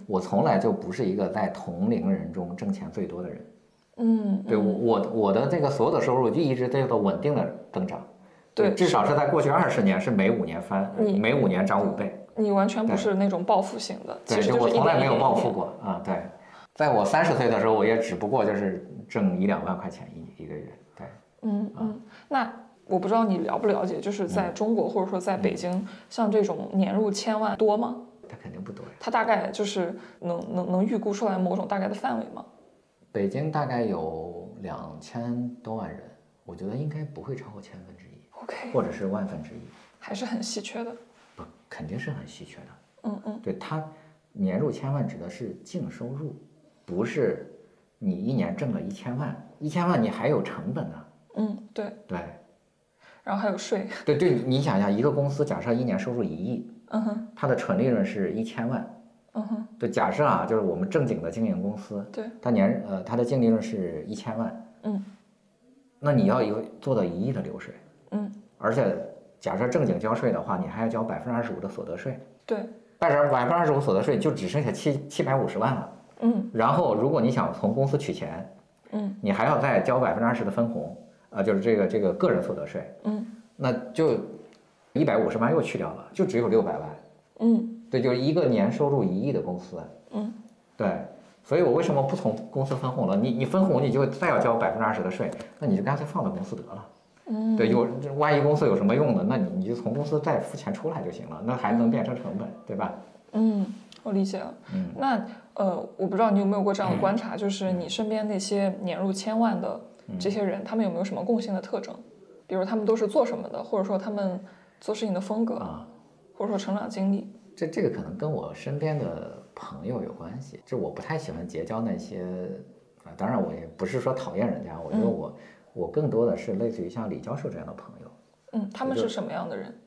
我从来就不是一个在同龄人中挣钱最多的人。嗯，对我我我的这个所有的收入就一直在做稳定的增长，对至少是在过去二十年是每五年翻，每五年涨五倍。你完全不是那种暴富型的，对，其实就我从来没有。暴富过啊。对，在我三十岁的时候，我也只不过就是挣一两万块钱一一个月。对，嗯嗯，那我不知道你了不了解，就是在中国或者说在北京，像这种年入千万多吗？他肯定不多呀。它大概就是能能能预估出来某种大概的范围吗？北京大概有两千多万人，我觉得应该不会超过千分之一，OK，或者是万分之一，还是很稀缺的。不，肯定是很稀缺的。嗯嗯对它年入千万指的是净收入，不是你一年挣了一千万，一千万你还有成本呢。嗯，对，对然后还有税。对对，你你想一下，一个公司假设一年收入一亿，嗯哼，它的纯利润是一千万。嗯哼，对，假设啊，就是我们正经的经营公司，对，它年呃它的净利润是一千万，嗯。那你要有做到一亿的流水，嗯，而且假设正经交税的话，你还要交百分之二十五的所得税，对，但是百分之二十五所得税就只剩下七七百五十万了。嗯。然后如果你想从公司取钱，嗯。你还要再交百分之二十的分红，呃，就是这个这个个人所得税，嗯。那就一百五十万又去掉了，就只有六百万。嗯对，就是一个年收入一亿的公司，嗯对，所以我为什么不从公司分红了？你你分红你就再要交百分之二十的税，那你就干脆放到公司得了。嗯，对，有万一公司有什么用的，那你你就从公司再付钱出来就行了，那还能变成成本，对吧？嗯，我理解了。嗯那呃，我不知道你有没有过这样的观察，就是你身边那些年入千万的嗯这些人，他们有没有什么共性的特征？比如他们都是做什么的，或者说他们做事情的风格，啊，或者说成长经历。这这个可能跟我身边的朋友有关系，就我不太喜欢结交那些，啊，当然我也不是说讨厌人家，我觉得我、我更多的是类似于像李教授这样的朋友，嗯，他们是什么样的人？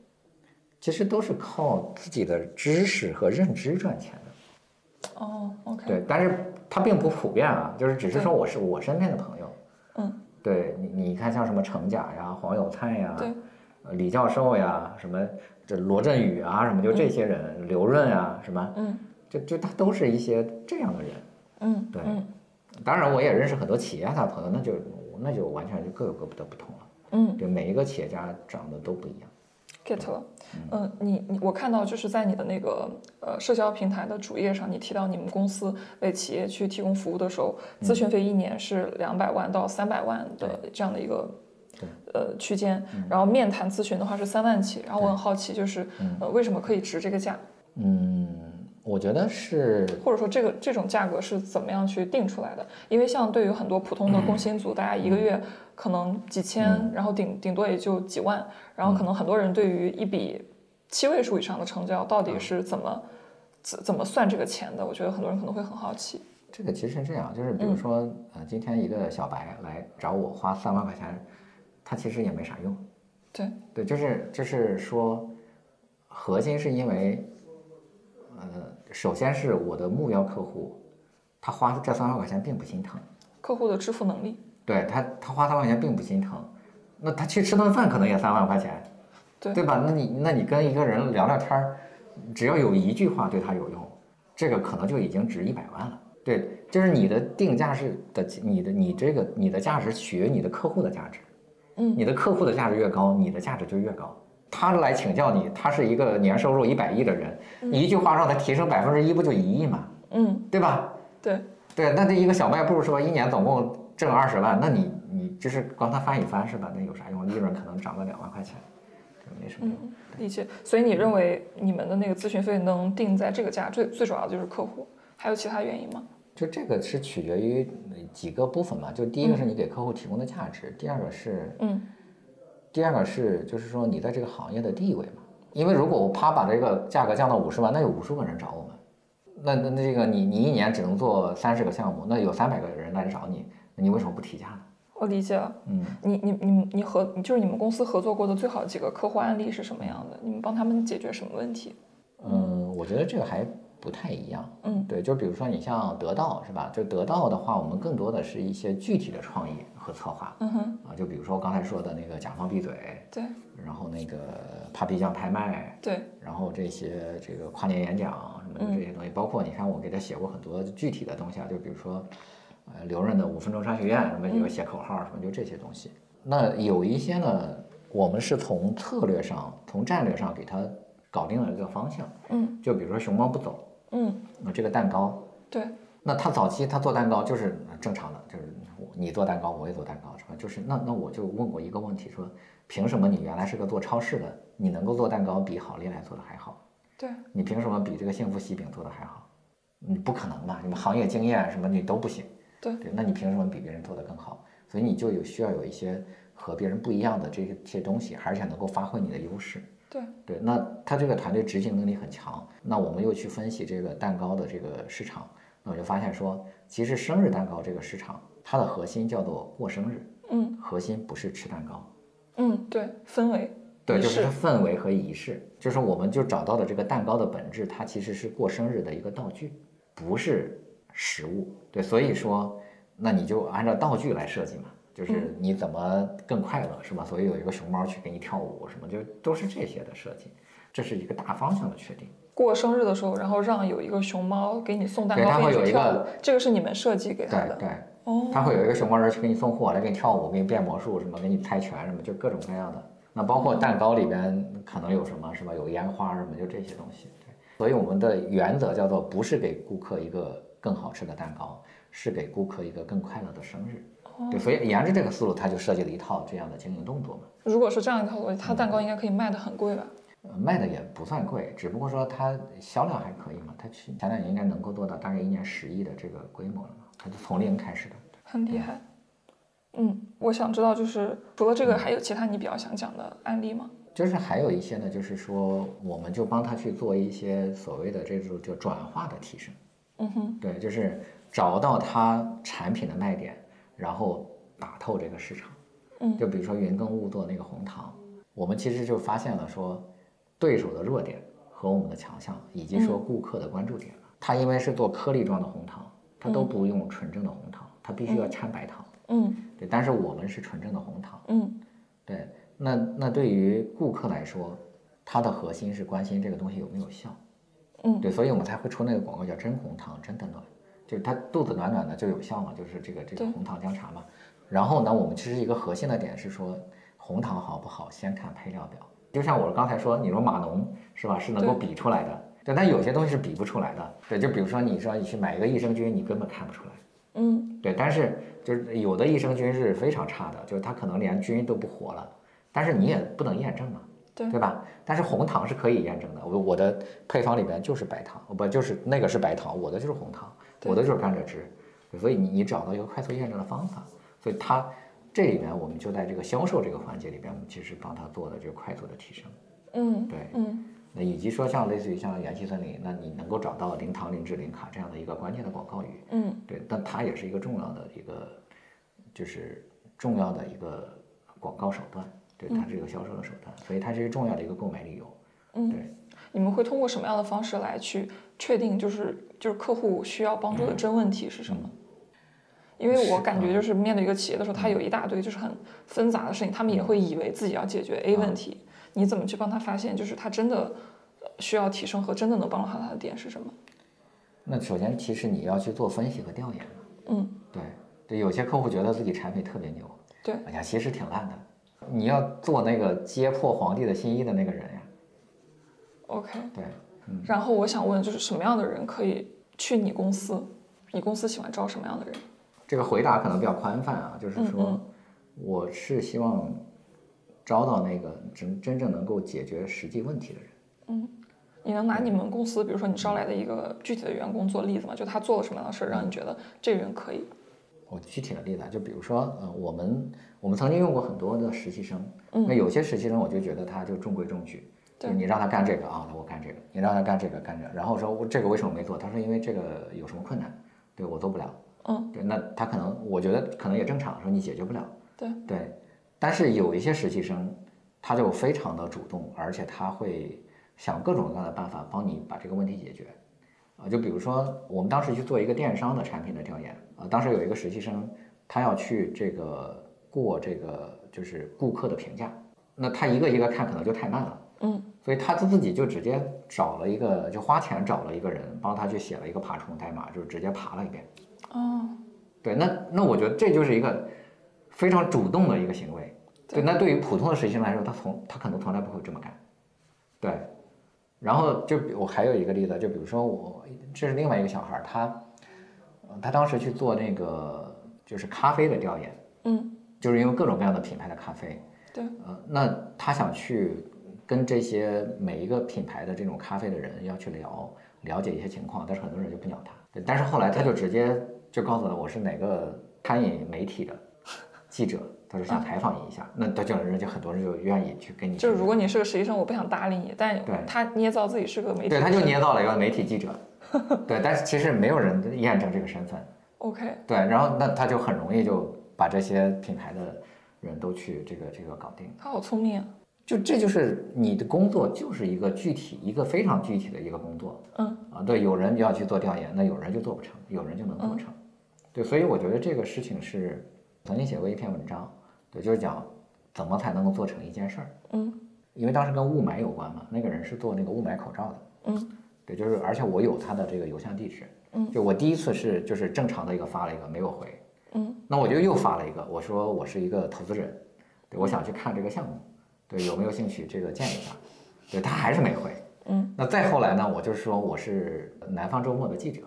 其实都是靠自己的知识和认知赚钱的。哦，OK，对，但是他并不普遍啊，就是只是说我是我身边的朋友。嗯，对你，你看像什么程甲呀、黄有灿呀、李教授呀，什么这罗振宇啊，什么就这些人，刘润啊，什么，嗯就就他都是一些这样的人。嗯，对嗯当然，我也认识很多企业家的朋友，那就那就完全就各有各的不同了。嗯对，每一个企业家长得都不一样。，get 了。嗯，你你我看到就是在你的那个呃社交平台的主页上，你提到你们公司为企业去提供服务的时候，咨询费一年是两百万到三百万的这样的一个对呃区间，然后面谈咨询的话是三万起，然后我很好奇就是呃为什么可以值这个价，嗯，我觉得是或者说这个这种价格是怎么样去定出来的？因为像对于很多普通的工薪族，大家一个月可能几千，然后顶顶多也就几万，然后可能很多人对于一笔七位数以上的成交到底是怎么怎怎么算这个钱的？我觉得很多人可能会很好奇。这个其实是这样，就是比如说，呃，今天一个小白来找我花三万块钱，他其实也没啥用。对，对，就是就是说，核心是因为，呃，首先是我的目标客户，他花这三万块钱并不心疼，客户的支付能力，对他他花三万块钱并不心疼，那他去吃顿饭可能也三万块钱，对对吧？那你那你跟一个人聊聊天儿，只要有一句话对他有用，这个可能就已经值一百万了。对，就是你的定价是的，你的你这个你的价值取决于你的客户的价值，嗯你的客户的价值越高，你的价值就越高。他来请教你，他是一个年收入一百亿的人，你一句话让他提升百分之一，不就一亿吗？嗯，对吧？对，对，那这一个小卖部说一年总共挣二十万，那你你就是光他翻一翻是吧？那有啥用？利润可能涨个两万块钱，这没什么用。理解。所以你认为你们的那个咨询费能定在这个价，最最主要的就是客户，还有其他原因吗？就这个是取决于几个部分嘛，就第一个是你给客户提供的价值，第二个是嗯第二个是就是说你在这个行业的地位嘛。因为如果我啪把这个价格降到五十万，那有无数个人找我们，那那那这个你你一年只能做三十个项目，那有三百个人来找你，那你为什么不提价呢？我理解了。嗯，你你你你合就是你们公司合作过的最好几个客户案例是什么样的？你们帮他们解决什么问题？嗯，我觉得这个还不太一样。嗯对，就比如说你像得到是吧？就得到的话，我们更多的是一些具体的创意和策划嗯哼，啊，就比如说我刚才说的那个甲方闭嘴，对然后那个 Papi 酱拍卖，对，然后这些这个跨年演讲什么的这些东西，包括你看我给他写过很多具体的东西啊，就比如说，呃，刘润的五分钟商学院什么有写口号什么，就这些东西。那有一些呢，我们是从策略上、从战略上给他搞定了一个方向，嗯就比如说熊猫不走，嗯那这个蛋糕，对，那他早期他做蛋糕就是正常的，就是我你做蛋糕我也做蛋糕是吧？就是那那我就问过一个问题，说凭什么你原来是个做超市的，你能够做蛋糕比好利来做的还好？对，你凭什么比这个幸福喜饼做的还好？你不可能吧，你们行业经验什么你都不行。对对，那你凭什么比别人做的更好？所以你就有需要有一些和别人不一样的这些些东西，而且能够发挥你的优势。对，对，那他这个团队执行能力很强。那我们又去分析这个蛋糕的这个市场，那我就发现说，其实生日蛋糕这个市场，它的核心叫做过生日，嗯核心不是吃蛋糕。嗯，对，氛围，对，就是氛围和仪式，就是我们就找到的这个蛋糕的本质，它其实是过生日的一个道具，不是食物。对，所以说，那你就按照道具来设计嘛，就是你怎么更快乐，是吧？所以有一个熊猫去给你跳舞，什么就都是这些的设计，这是一个大方向的确定。过生日的时候，然后让有一个熊猫给你送蛋糕，给它会有一个，这个是你们设计给他的。对对，哦，它会有一个熊猫人去给你送货，来给你跳舞，给你变魔术，什么给你猜拳，什么就各种各样的。那包括蛋糕里边可能有什么，是吧？有烟花什么，就这些东西。对，所以我们的原则叫做不是给顾客一个更好吃的蛋糕，是给顾客一个更快乐的生日。对，所以沿着这个思路，他就设计了一套这样的经营动作嘛。如果是这样一套逻辑，他蛋糕应该可以卖得很贵吧？呃卖的也不算贵，只不过说它销量还可以嘛。它去前两年应该能够做到大概一年十亿的这个规模了嘛。它就从零开始的。很厉害。嗯，我想知道，就是除了这个，还有其他你比较想讲的案例吗？就是还有一些呢，就是说，我们就帮他去做一些所谓的这种叫转化的提升。嗯哼，对，就是找到他产品的卖点，然后打透这个市场。嗯就比如说云耕雾做那个红糖，我们其实就发现了说，对手的弱点和我们的强项，以及说顾客的关注点。它因为是做颗粒状的红糖，它都不用纯正的红糖，它必须要掺白糖。嗯对，但是我们是纯正的红糖。嗯对，那那对于顾客来说，它的核心是关心这个东西有没有效。嗯对，所以我们才会出那个广告叫“真红糖，真的暖”，就是它肚子暖暖的就有效嘛，就是这个这个红糖姜茶嘛。然后呢，我们其实一个核心的点是说，红糖好不好，先看配料表。就像我刚才说，你说码农是吧，是能够比出来的，对，但有些东西是比不出来的。对，就比如说你说你去买一个益生菌，你根本看不出来。嗯对，但是就是有的益生菌是非常差的，就是它可能连菌都不活了，但是你也不能验证嘛，对对吧？但是红糖是可以验证的，我我的配方里边就是白糖，不就是那个是白糖，我的就是红糖，我的就是甘蔗汁，所以你你找到一个快速验证的方法，所以它这里面我们就在这个销售这个环节里边，我们其实帮他做的就是快速的提升，嗯对，嗯。那以及说像类似于像元气森林，那你能够找到零糖、零脂、零卡这样的一个关键的广告语，嗯。对，但它也是一个重要的一个，就是重要的一个广告手段，对，它是一个销售的手段，所以它是一个重要的一个购买理由。嗯，对，你们会通过什么样的方式来去确定，就是就是客户需要帮助的真问题是什么？因为我感觉就是面对一个企业的时候，他有一大堆就是很纷杂的事情，他们也会以为自己要解决 A 问题，你怎么去帮他发现，就是他真的呃需要提升和真的能帮助他的点是什么？那首先，其实你要去做分析和调研。嗯，对，对，有些客户觉得自己产品特别牛，对，哎呀，其实挺烂的。你要做那个揭破皇帝的新衣的那个人呀，OK，对，然后我想问，就是什么样的人可以去你公司？你公司喜欢招什么样的人？这个回答可能比较宽泛啊，就是嗯说，我是希望招到那个真真正能够解决实际问题的人。嗯你能拿你们公司，比如说你招来的一个具体的员工做例子吗？就他做了什么样的事儿，让你觉得这个人可以？我具体的例子啊，就比如说，呃，我们我们曾经用过很多的实习生，嗯那有些实习生我就觉得他就中规中矩，你让他干这个啊，那我干这个；你让他干这个干这个，然后说我这个为什么没做？他说因为这个有什么困难，对我做不了。嗯，对，那他可能我觉得可能也正常，说你解决不了。对对，但是有一些实习生，他就非常的主动，而且他会想各种各样的办法帮你把这个问题解决。啊，就比如说我们当时去做一个电商的产品的调研，啊，当时有一个实习生，他要去这个过这个就是顾客的评价，那他一个一个看可能就太慢了。嗯，所以他自己就直接找了一个，就花钱找了一个人帮他去写了一个爬虫代码，就直接爬了一遍。哦，对，那那我觉得这就是一个非常主动的一个行为。对，那对于普通的实习生来说，他从他可能从来不会这么干。对，然后就比我还有一个例子，就比如说我这是另外一个小孩儿，他呃他当时去做那个就是咖啡的调研，嗯，就是因为各种各样的品牌的咖啡，对，呃，那他想去跟这些每一个品牌的这种咖啡的人要去聊了解一些情况，但是很多人就不鸟他。对，但是后来他就直接就告诉了我是哪个餐饮媒体的记者，他说想采访你一下，那他就人就很多人就愿意去跟你。就是如果你是个实习生，我不想搭理你，但对他捏造自己是个媒体，对，他就捏造了一个媒体记者，对，但是其实没有人验证这个身份。OK，对，然后那他就很容易就把这些品牌的人都去这个这个搞定。他好聪明啊。就这就是你的工作，就是一个具体一个非常具体的一个工作。嗯啊，对，有人要去做调研，那有人就做不成，有人就能做成。对，所以我觉得这个事情是曾经写过一篇文章，对，就是讲怎么才能够做成一件事儿。嗯因为当时跟雾霾有关嘛，那个人是做那个雾霾口罩的。嗯对，就是而且我有他的这个邮箱地址。嗯就我第一次是就是正常的一个发了一个没有回，嗯那我就又发了一个，我说我是一个投资人，对，我想去看这个项目，对，有没有兴趣这个见一下？对他还是没回。嗯那再后来呢，我就是说我是南方周末的记者，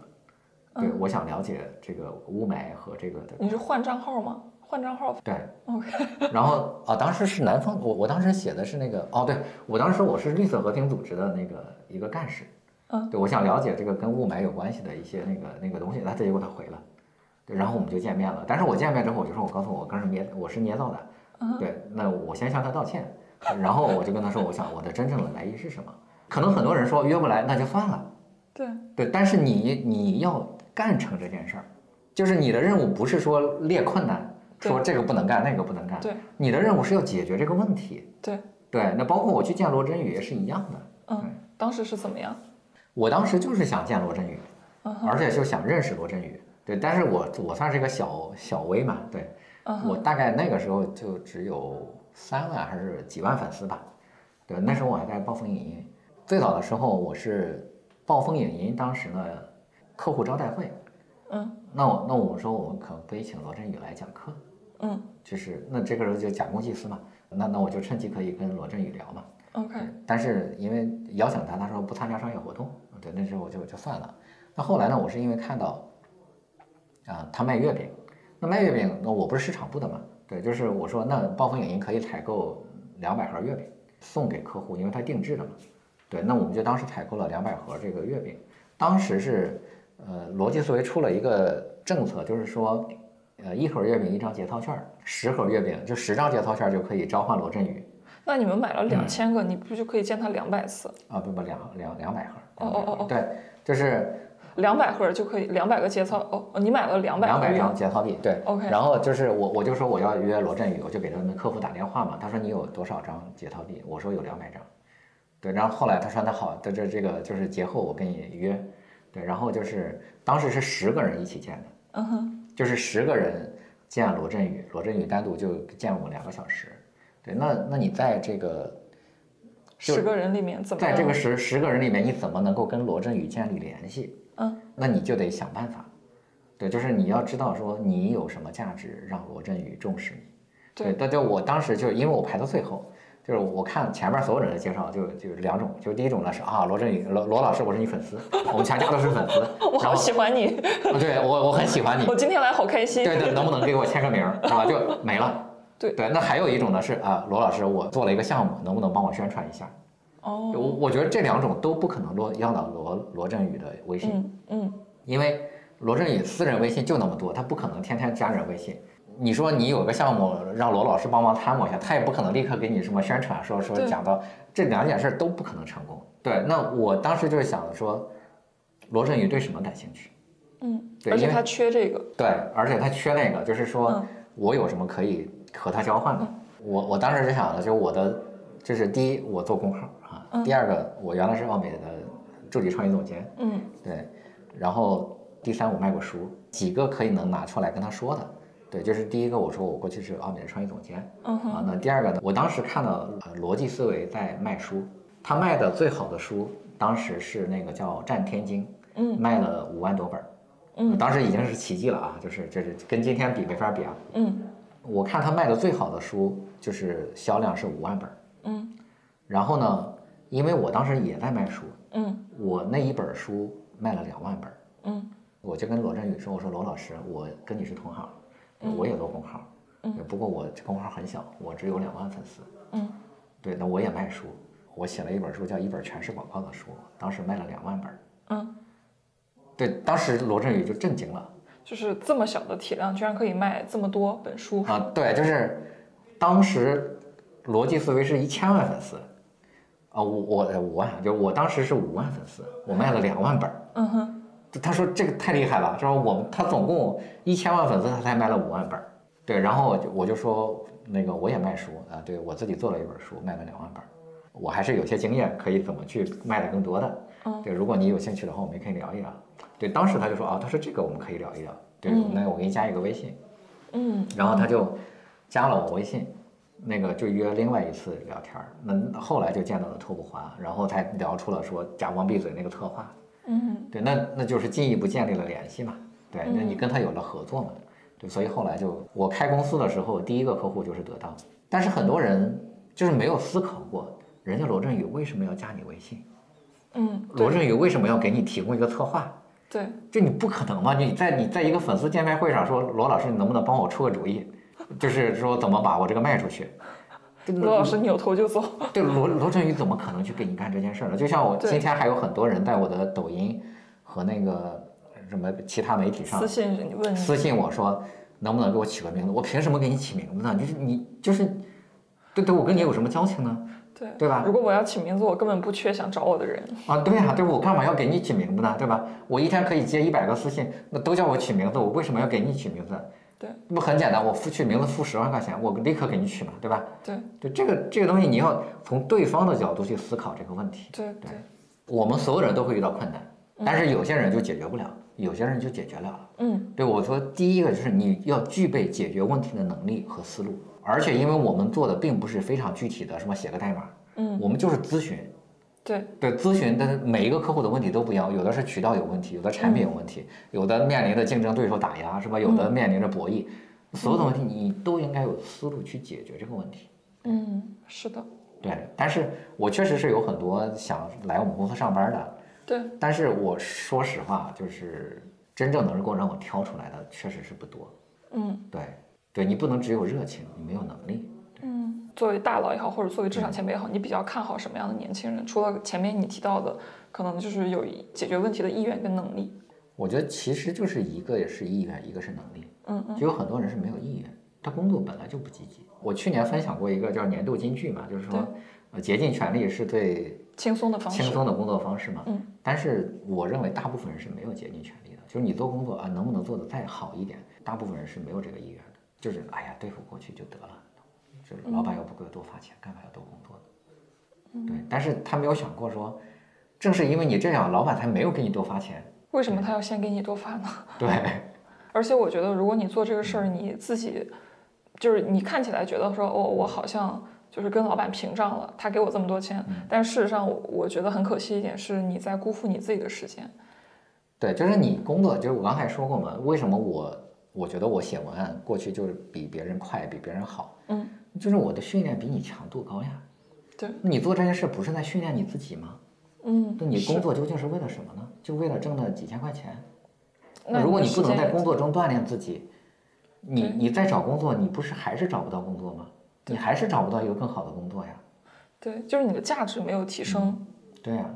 对，我想了解这个雾霾和这个，你是换账号吗？换账号对，？OK，然后啊，当时是南方，我我当时写的是那个，哦，对我当时说我是绿色和平组织的那个一个干事，嗯对，我想了解这个跟雾霾有关系的一些那个那个东西，他结果他回了，对，然后我们就见面了，但是我见面之后我就说我告诉我刚是捏我是捏造的，嗯对，那我先向他道歉，然后我就跟他说我想我的真正的来意是什么，可能很多人说约不来那就算了，对，对，但是你你要干成这件事儿，就是你的任务不是说列困难，说这个不能干，那个不能干。对，你的任务是要解决这个问题。对，对，那包括我去见罗振宇也是一样的。嗯，当时是怎么样？我当时就是想见罗振宇，而且就想认识罗振宇。对，但是我我算是一个小小微嘛，对嗯我大概那个时候就只有三万还是几万粉丝吧。对，那时候我还在暴风影音，最早的时候我是暴风影音当时呢客户招待会，嗯那我那我说我们可不可以请罗振宇来讲课？嗯就是那这个时候就假公济私嘛，那那我就趁机可以跟罗振宇聊嘛。，OK，但是因为邀请他，他说不参加商业活动，对，那时候我就就算了。那后来呢，我是因为看到啊他卖月饼，那卖月饼，那我不是市场部的嘛，对，就是我说那暴风影音可以采购两百盒月饼送给客户，因为他定制的嘛，对，那我们就当时采购了两百盒这个月饼，当时是呃逻辑思维出了一个政策，就是说。呃，一盒月饼一张节操券儿，十盒月饼就十张节操券儿就可以召唤罗振宇那你们买了嗯两千个，你不就可以见他两百次？啊，不不两两两百盒，哦哦哦哦对，就是两百盒就可以，两百个节操哦，哦你买了两百两百张节操币，对。OK 然后就是我我就说我要约罗振宇，我就给他们客服打电话嘛，他说你有多少张节操币？我说有两百张，对，然后后来他说那好，这这这个就是节后我跟你约，对，然后就是当时是十个人一起见的，嗯哼，就是十个人见罗振宇，罗振宇单独就见我两个小时，对，那那你在这个十个人里面怎么在这个十十个人里面，你怎么能够跟罗振宇建立联系？嗯，那你就得想办法。对，就是你要知道说你有什么价值，让罗振宇重视你。对但就我当时就因为我排到最后，就是我看前面所有人的介绍就就两种，就第一种呢是啊罗振宇罗罗老师我是你粉丝，我们全家都是粉丝，我好喜欢你，对我我很喜欢你 我，今天来好开心。对对，能不能给我签个名儿，是吧？就没了。对对，那还有一种呢是啊罗老师我做了一个项目，能不能帮我宣传一下？我哦，我觉得这两种都不可能落要到罗罗振宇的微信，嗯嗯，因为罗振宇私人微信就那么多，他不可能天天加人微信。你说你有个项目让罗老师帮忙参谋一下，他也不可能立刻给你什么宣传，说说讲到这两件事都不可能成功。对，那我当时就是想说，罗振宇对什么感兴趣？嗯，对因为而且他缺这个，对，而且他缺那个，就是说嗯我有什么可以和他交换的。我我当时就想的，就是我的，就是第一，我做公号啊；嗯。第二个，我原来是奥美的助理创意总监，嗯。对，然后第三，我卖过书，几个可以能拿出来跟他说的。对，就是第一个，我说我过去是奥美的创意总监。嗯哼，啊。那第二个呢，我当时看到呃逻辑思维在卖书，他卖的最好的书当时是那个叫《战天经》，嗯。卖了五万多本儿。嗯。当时已经是奇迹了啊，就是这是跟今天比没法比啊。嗯。我看他卖的最好的书就是销量是五万本儿，嗯。然后呢，因为我当时也在卖书，嗯我那一本书卖了两万本，嗯我就跟罗振宇说，我说罗老师，我跟你是同行，我也做公号，嗯不过我这公号很小，我只有两万粉丝，嗯对，那我也卖书，我写了一本书叫《一本全是广告的书》，当时卖了两万本。嗯，对，当时罗振宇就震惊了就是这么小的体量，居然可以卖这么多本书。啊！对，就是当时逻辑思维是一千万粉丝，啊，我我呃五万，就我当时是五万粉丝，我卖了两万本儿。嗯哼，他说这个太厉害了，是吧？我们他总共一千万粉丝，他才卖了五万本儿。对，然后我就我就说那个我也卖书啊，对我自己做了一本书，卖了两万本儿，我还是有些经验，可以怎么去卖的更多的。嗯对，如果你有兴趣的话，我们也可以聊一聊。对，当时他就说啊，他说这个我们可以聊一聊。对，嗯那我给你加一个微信，嗯，然后他就加了我微信，那个就约另外一次聊天儿。那后来就见到了拓不华，然后才聊出了说假装闭嘴那个策划。嗯对，那那就是进一步建立了联系嘛。对，那你嗯跟他有了合作嘛。对，所以后来就我开公司的时候，第一个客户就是得到，但是很多人就是没有思考过，人家罗振宇为什么要加你微信？嗯，罗振宇为什么要给你提供一个策划？对，就你不可能嘛？你在你在一个粉丝见面会上说，罗老师，你能不能帮我出个主意？就是说怎么把我这个卖出去？罗老师扭头就走。对罗罗振宇怎么可能去给你干这件事儿呢？就像我今天还有很多人在我的抖音和那个什么其他媒体上私信问，私信我说，能不能给我起个名字？我凭什么给你起名字呢？就是你就是，对对，我跟你有什么交情呢？对对吧如果我要起名字，我根本不缺想找我的人。啊，对呀、对我干嘛要给你起名字呢？对吧？我一天可以接一百个私信，那都叫我起名字，我为什么要给你起名字？对，那不很简单，我付取名字付十万块钱，我立刻给你取嘛，对吧？对就，这个这个东西你要从对方的角度去思考这个问题。对对，我们所有人都会遇到困难，但是有些人就解决不了，有些人就解决了了。嗯对我说，第一个就是你要具备解决问题的能力和思路，而且因为我们做的并不是非常具体的，什么写个代码，嗯，我们就是咨询。对对，咨询的每一个客户的问题都不一样，有的是渠道有问题，有的产品有问题，有的面临着竞争对手打压，是吧？有的面临着博弈，所有的问题你都应该有思路去解决这个问题。嗯，是的，对，但是我确实是有很多想来我们公司上班的，对但是我说实话，就是真正能够让我挑出来的确实是不多。嗯对，对你不能只有热情，你没有能力。嗯，作为大佬也好，或者作为职场前辈也好，你比较看好什么样的年轻人？除了前面你提到的，可能就是有解决问题的意愿跟能力。我觉得其实就是一个也是意愿，一个是能力。嗯嗯就有很多人是没有意愿，他工作本来就不积极。我去年分享过一个叫年度金句嘛，就是说，呃，竭尽全力是对轻松的方式。轻松的工作方式嘛。嗯。但是我认为大部分人是没有竭尽全力的，就是你做工作啊，能不能做得再好一点，大部分人是没有这个意愿的，就是哎呀，对付过去就得了，就是老板又不给我多发钱，干嘛要多工作呢？对，但是他没有想过说，正是因为你这样，老板才没有给你多发钱。为什么他要先给你多发呢？对，而且我觉得，如果你做这个事儿，你自己就是你看起来觉得说，哦，我好像就是跟老板平账了，他给我这么多钱，但事实上我，我觉得很可惜一点是你在辜负你自己的时间。对，就是你工作，就是我刚才说过嘛，为什么我我觉得我写文案过去就是比别人快，比别人好，嗯，就是我的训练比你强度高呀。对，那你做这件事不是在训练你自己吗？嗯，那你工作究竟是为了什么呢？就为了挣那几千块钱？那如果你不能在工作中锻炼自己，你你再找工作，你不是还是找不到工作吗？你还是找不到一个更好的工作呀。对，就是你的价值没有提升。对呀、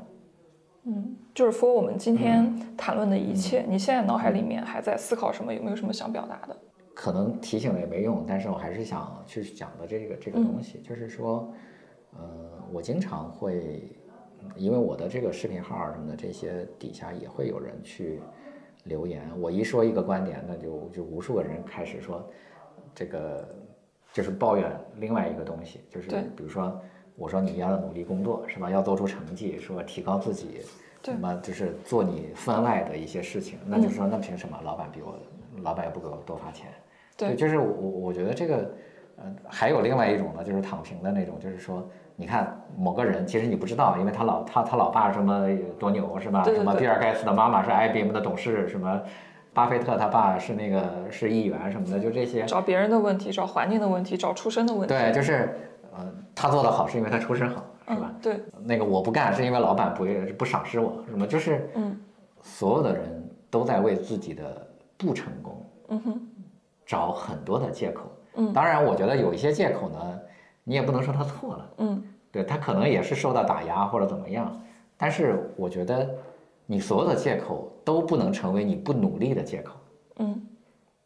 嗯，就是 for 我们今天谈论的一切，你现在脑海里面还在思考什么？有没有什么想表达的？可能提醒了也没用，但是我还是想去讲的这个这个东西，就是说，呃，我经常会，嗯因为我的这个视频号什么的，这些底下也会有人去留言，我一说一个观点，那就就无数个人开始说，这个就是抱怨另外一个东西，就是比如说我说你要努力工作是吧，要做出成绩，说提高自己，对。什么就是做你分外的一些事情，那就是说那凭什么老板比我，老板也不给我多发钱？对就是我我觉得这个，呃，还有另外一种呢，就是躺平的那种，就是说，你看某个人，其实你不知道，因为他老他他老爸什么多牛是吧？对对对什么比尔盖茨的妈妈是 IBM 的董事，什么巴菲特他爸是那个是议员什么的，就这些。找别人的问题，找环境的问题，找出身的问题。对，就是呃，他做的好是因为他出身好，是吧？嗯，对，那个我不干是因为老板不不赏识我，什么就是嗯所有的人都在为自己的不成功嗯哼，找很多的借口。嗯当然，我觉得有一些借口呢，你也不能说他错了。嗯对他可能也是受到打压或者怎么样，但是我觉得你所有的借口都不能成为你不努力的借口。嗯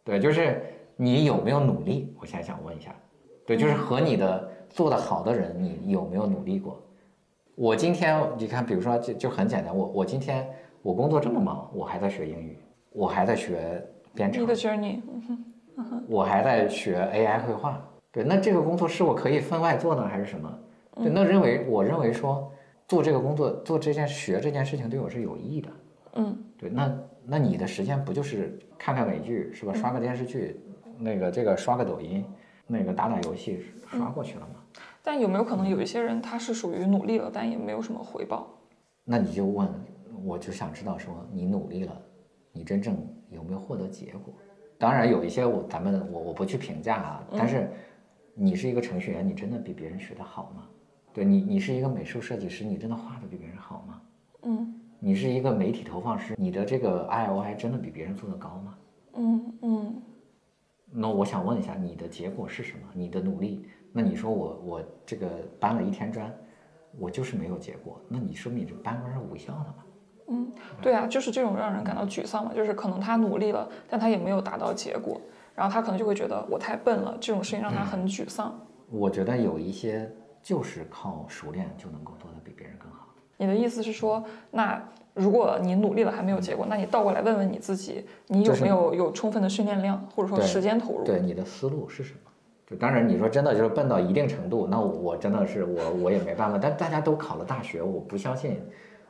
对，就是你有没有努力？我现在想问一下，对，就是和你的做得好的人，你有没有努力过？我今天你看，比如说就就很简单，我我今天我工作这么忙，我还在学英语，我还在学编程你，的 journey，我还在学 AI 绘画。对，那这个工作是我可以分外做呢，还是什么？对，那认为我认为说做这个工作做这件学这件事情对我是有意义的。嗯对，那那你的时间不就是看看美剧是吧？刷个电视剧，那个这个刷个抖音，那个打打游戏刷过去了吗？但有没有可能有一些人他是属于努力了，但也没有什么回报？那你就问，我就想知道说你努力了，你真正有没有获得结果？当然有一些我咱们我我不去评价啊，但是你是一个程序员，你真的比别人学得好吗？对你，你是一个美术设计师，你真的画的比别人好吗？嗯你是一个媒体投放师，你的这个 IOI 真的比别人做的高吗？嗯嗯那我想问一下，你的结果是什么？你的努力？那你说我我这个搬了一天砖，我就是没有结果，那你说明你这搬砖是无效的嘛？嗯，对啊，就是这种让人感到沮丧嘛，就是可能他努力了，但他也没有达到结果，然后他可能就会觉得我太笨了，这种事情让他很沮丧。我觉得有一些就是靠熟练就能够做得比别人更好。你的意思是说，那如果你努力了还没有结果，那你倒过来问问你自己，你有没有有充分的训练量，或者说时间投入？对你的思路是什么？就当然你说真的就是笨到一定程度，那我我真的是我我也没办法。但大家都考了大学，我不相信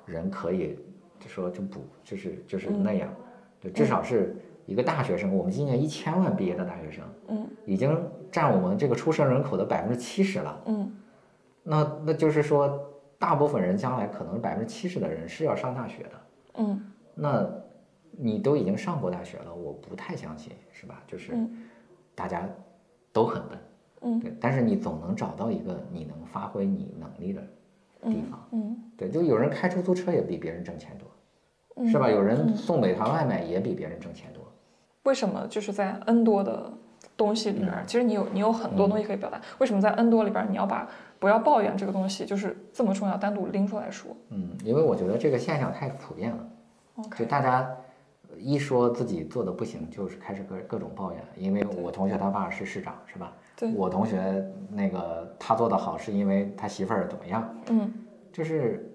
人可以就说就不就是就是那样，对，至少是一个大学生。我们今年一千万毕业的大学生，嗯已经占我们这个出生人口的百分之七十了。嗯那那就是说，大部分人将来可能百分之七十的人是要上大学的。嗯那你都已经上过大学了，我不太相信，是吧？就是嗯大家都很笨，嗯对，但是你总能找到一个你能发挥你能力的地方，嗯对，就有人开出租车也比别人挣钱多，嗯，是吧？有人送美团外卖也比别人挣钱多，为什么就是在 N 多的东西里边，嗯。其实你有你有很多东西可以表达，为什么在 N 多里边你要把不要抱怨这个东西就是这么重要，单独拎出来说？嗯，因为我觉得这个现象太普遍了，就大家一说自己做的不行，就是开始各各种抱怨，因为我同学他爸是市长，是吧？对，我同学那个他做的好，是因为他媳妇儿怎么样？嗯。就是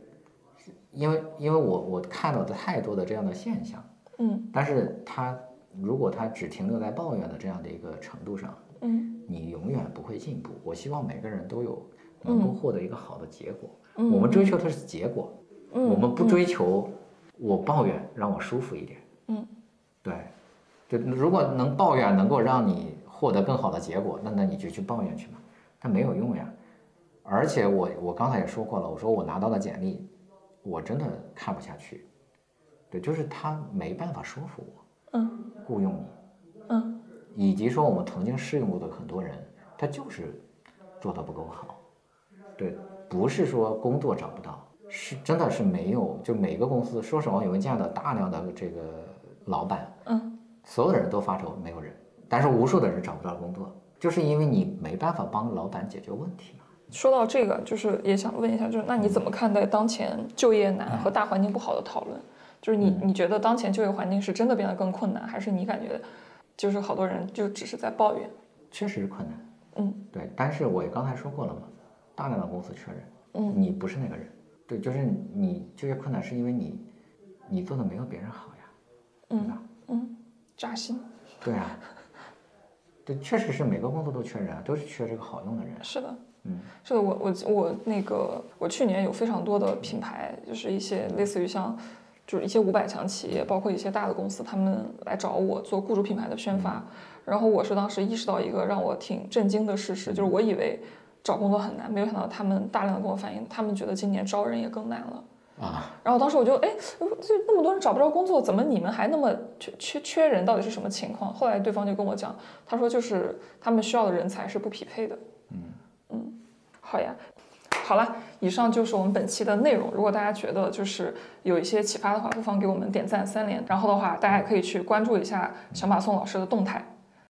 因为因为我我看到的太多的这样的现象，嗯但是他如果他只停留在抱怨的这样的一个程度上，嗯你永远不会进步。我希望每个人都有能够获得一个好的结果。嗯我们追求的是结果，嗯我们不追求我抱怨让我舒服一点。嗯，对，就如果能抱怨能够让你获得更好的结果，那那你就去抱怨去嘛，它没有用呀。而且我我刚才也说过了，我说我拿到的简历，我真的看不下去。对，就是他没办法说服我嗯雇佣你，嗯以及说我们曾经试用过的很多人，他就是做的不够好。对，不是说工作找不到，是真的是没有。就每个公司，说实话，我们见到大量的这个老板，嗯所有的人都发愁没有人，但是无数的人找不到工作，就是因为你没办法帮老板解决问题嘛。说到这个，就是也想问一下，就是那你怎么看待当前就业难和大环境不好的讨论？就是你你觉得当前就业环境是真的变得更困难，还是你感觉就是好多人就只是在抱怨？确实是困难，嗯对。但是我也刚才说过了嘛，大量的公司缺人，嗯你不是那个人，对，就是你就业困难是因为你你做的没有别人好呀，对吧？嗯，扎心。对啊，对，确实是每个工作都缺人啊，都是缺这个好用的人。是的，嗯，是的，我我我那个我去年有非常多的品牌，就是一些类似于像。就是一些五百强企业，包括一些大的公司，他们来找我做雇主品牌的宣发。然后我是当时意识到一个让我挺震惊的事实，就是我以为找工作很难，没有想到他们大量的跟我反映，他们觉得今年招人也更难了。啊，然后当时我就哎，这那么多人找不着工作，怎么你们还那么缺缺缺人？到底是什么情况？后来对方就跟我讲，他说就是他们需要的人才是不匹配的。嗯嗯，好呀。好了，以上就是我们本期的内容。如果大家觉得就是有一些启发的话，不妨给我们点赞三连。然后的话，大家也可以去关注一下小马宋老师的动态。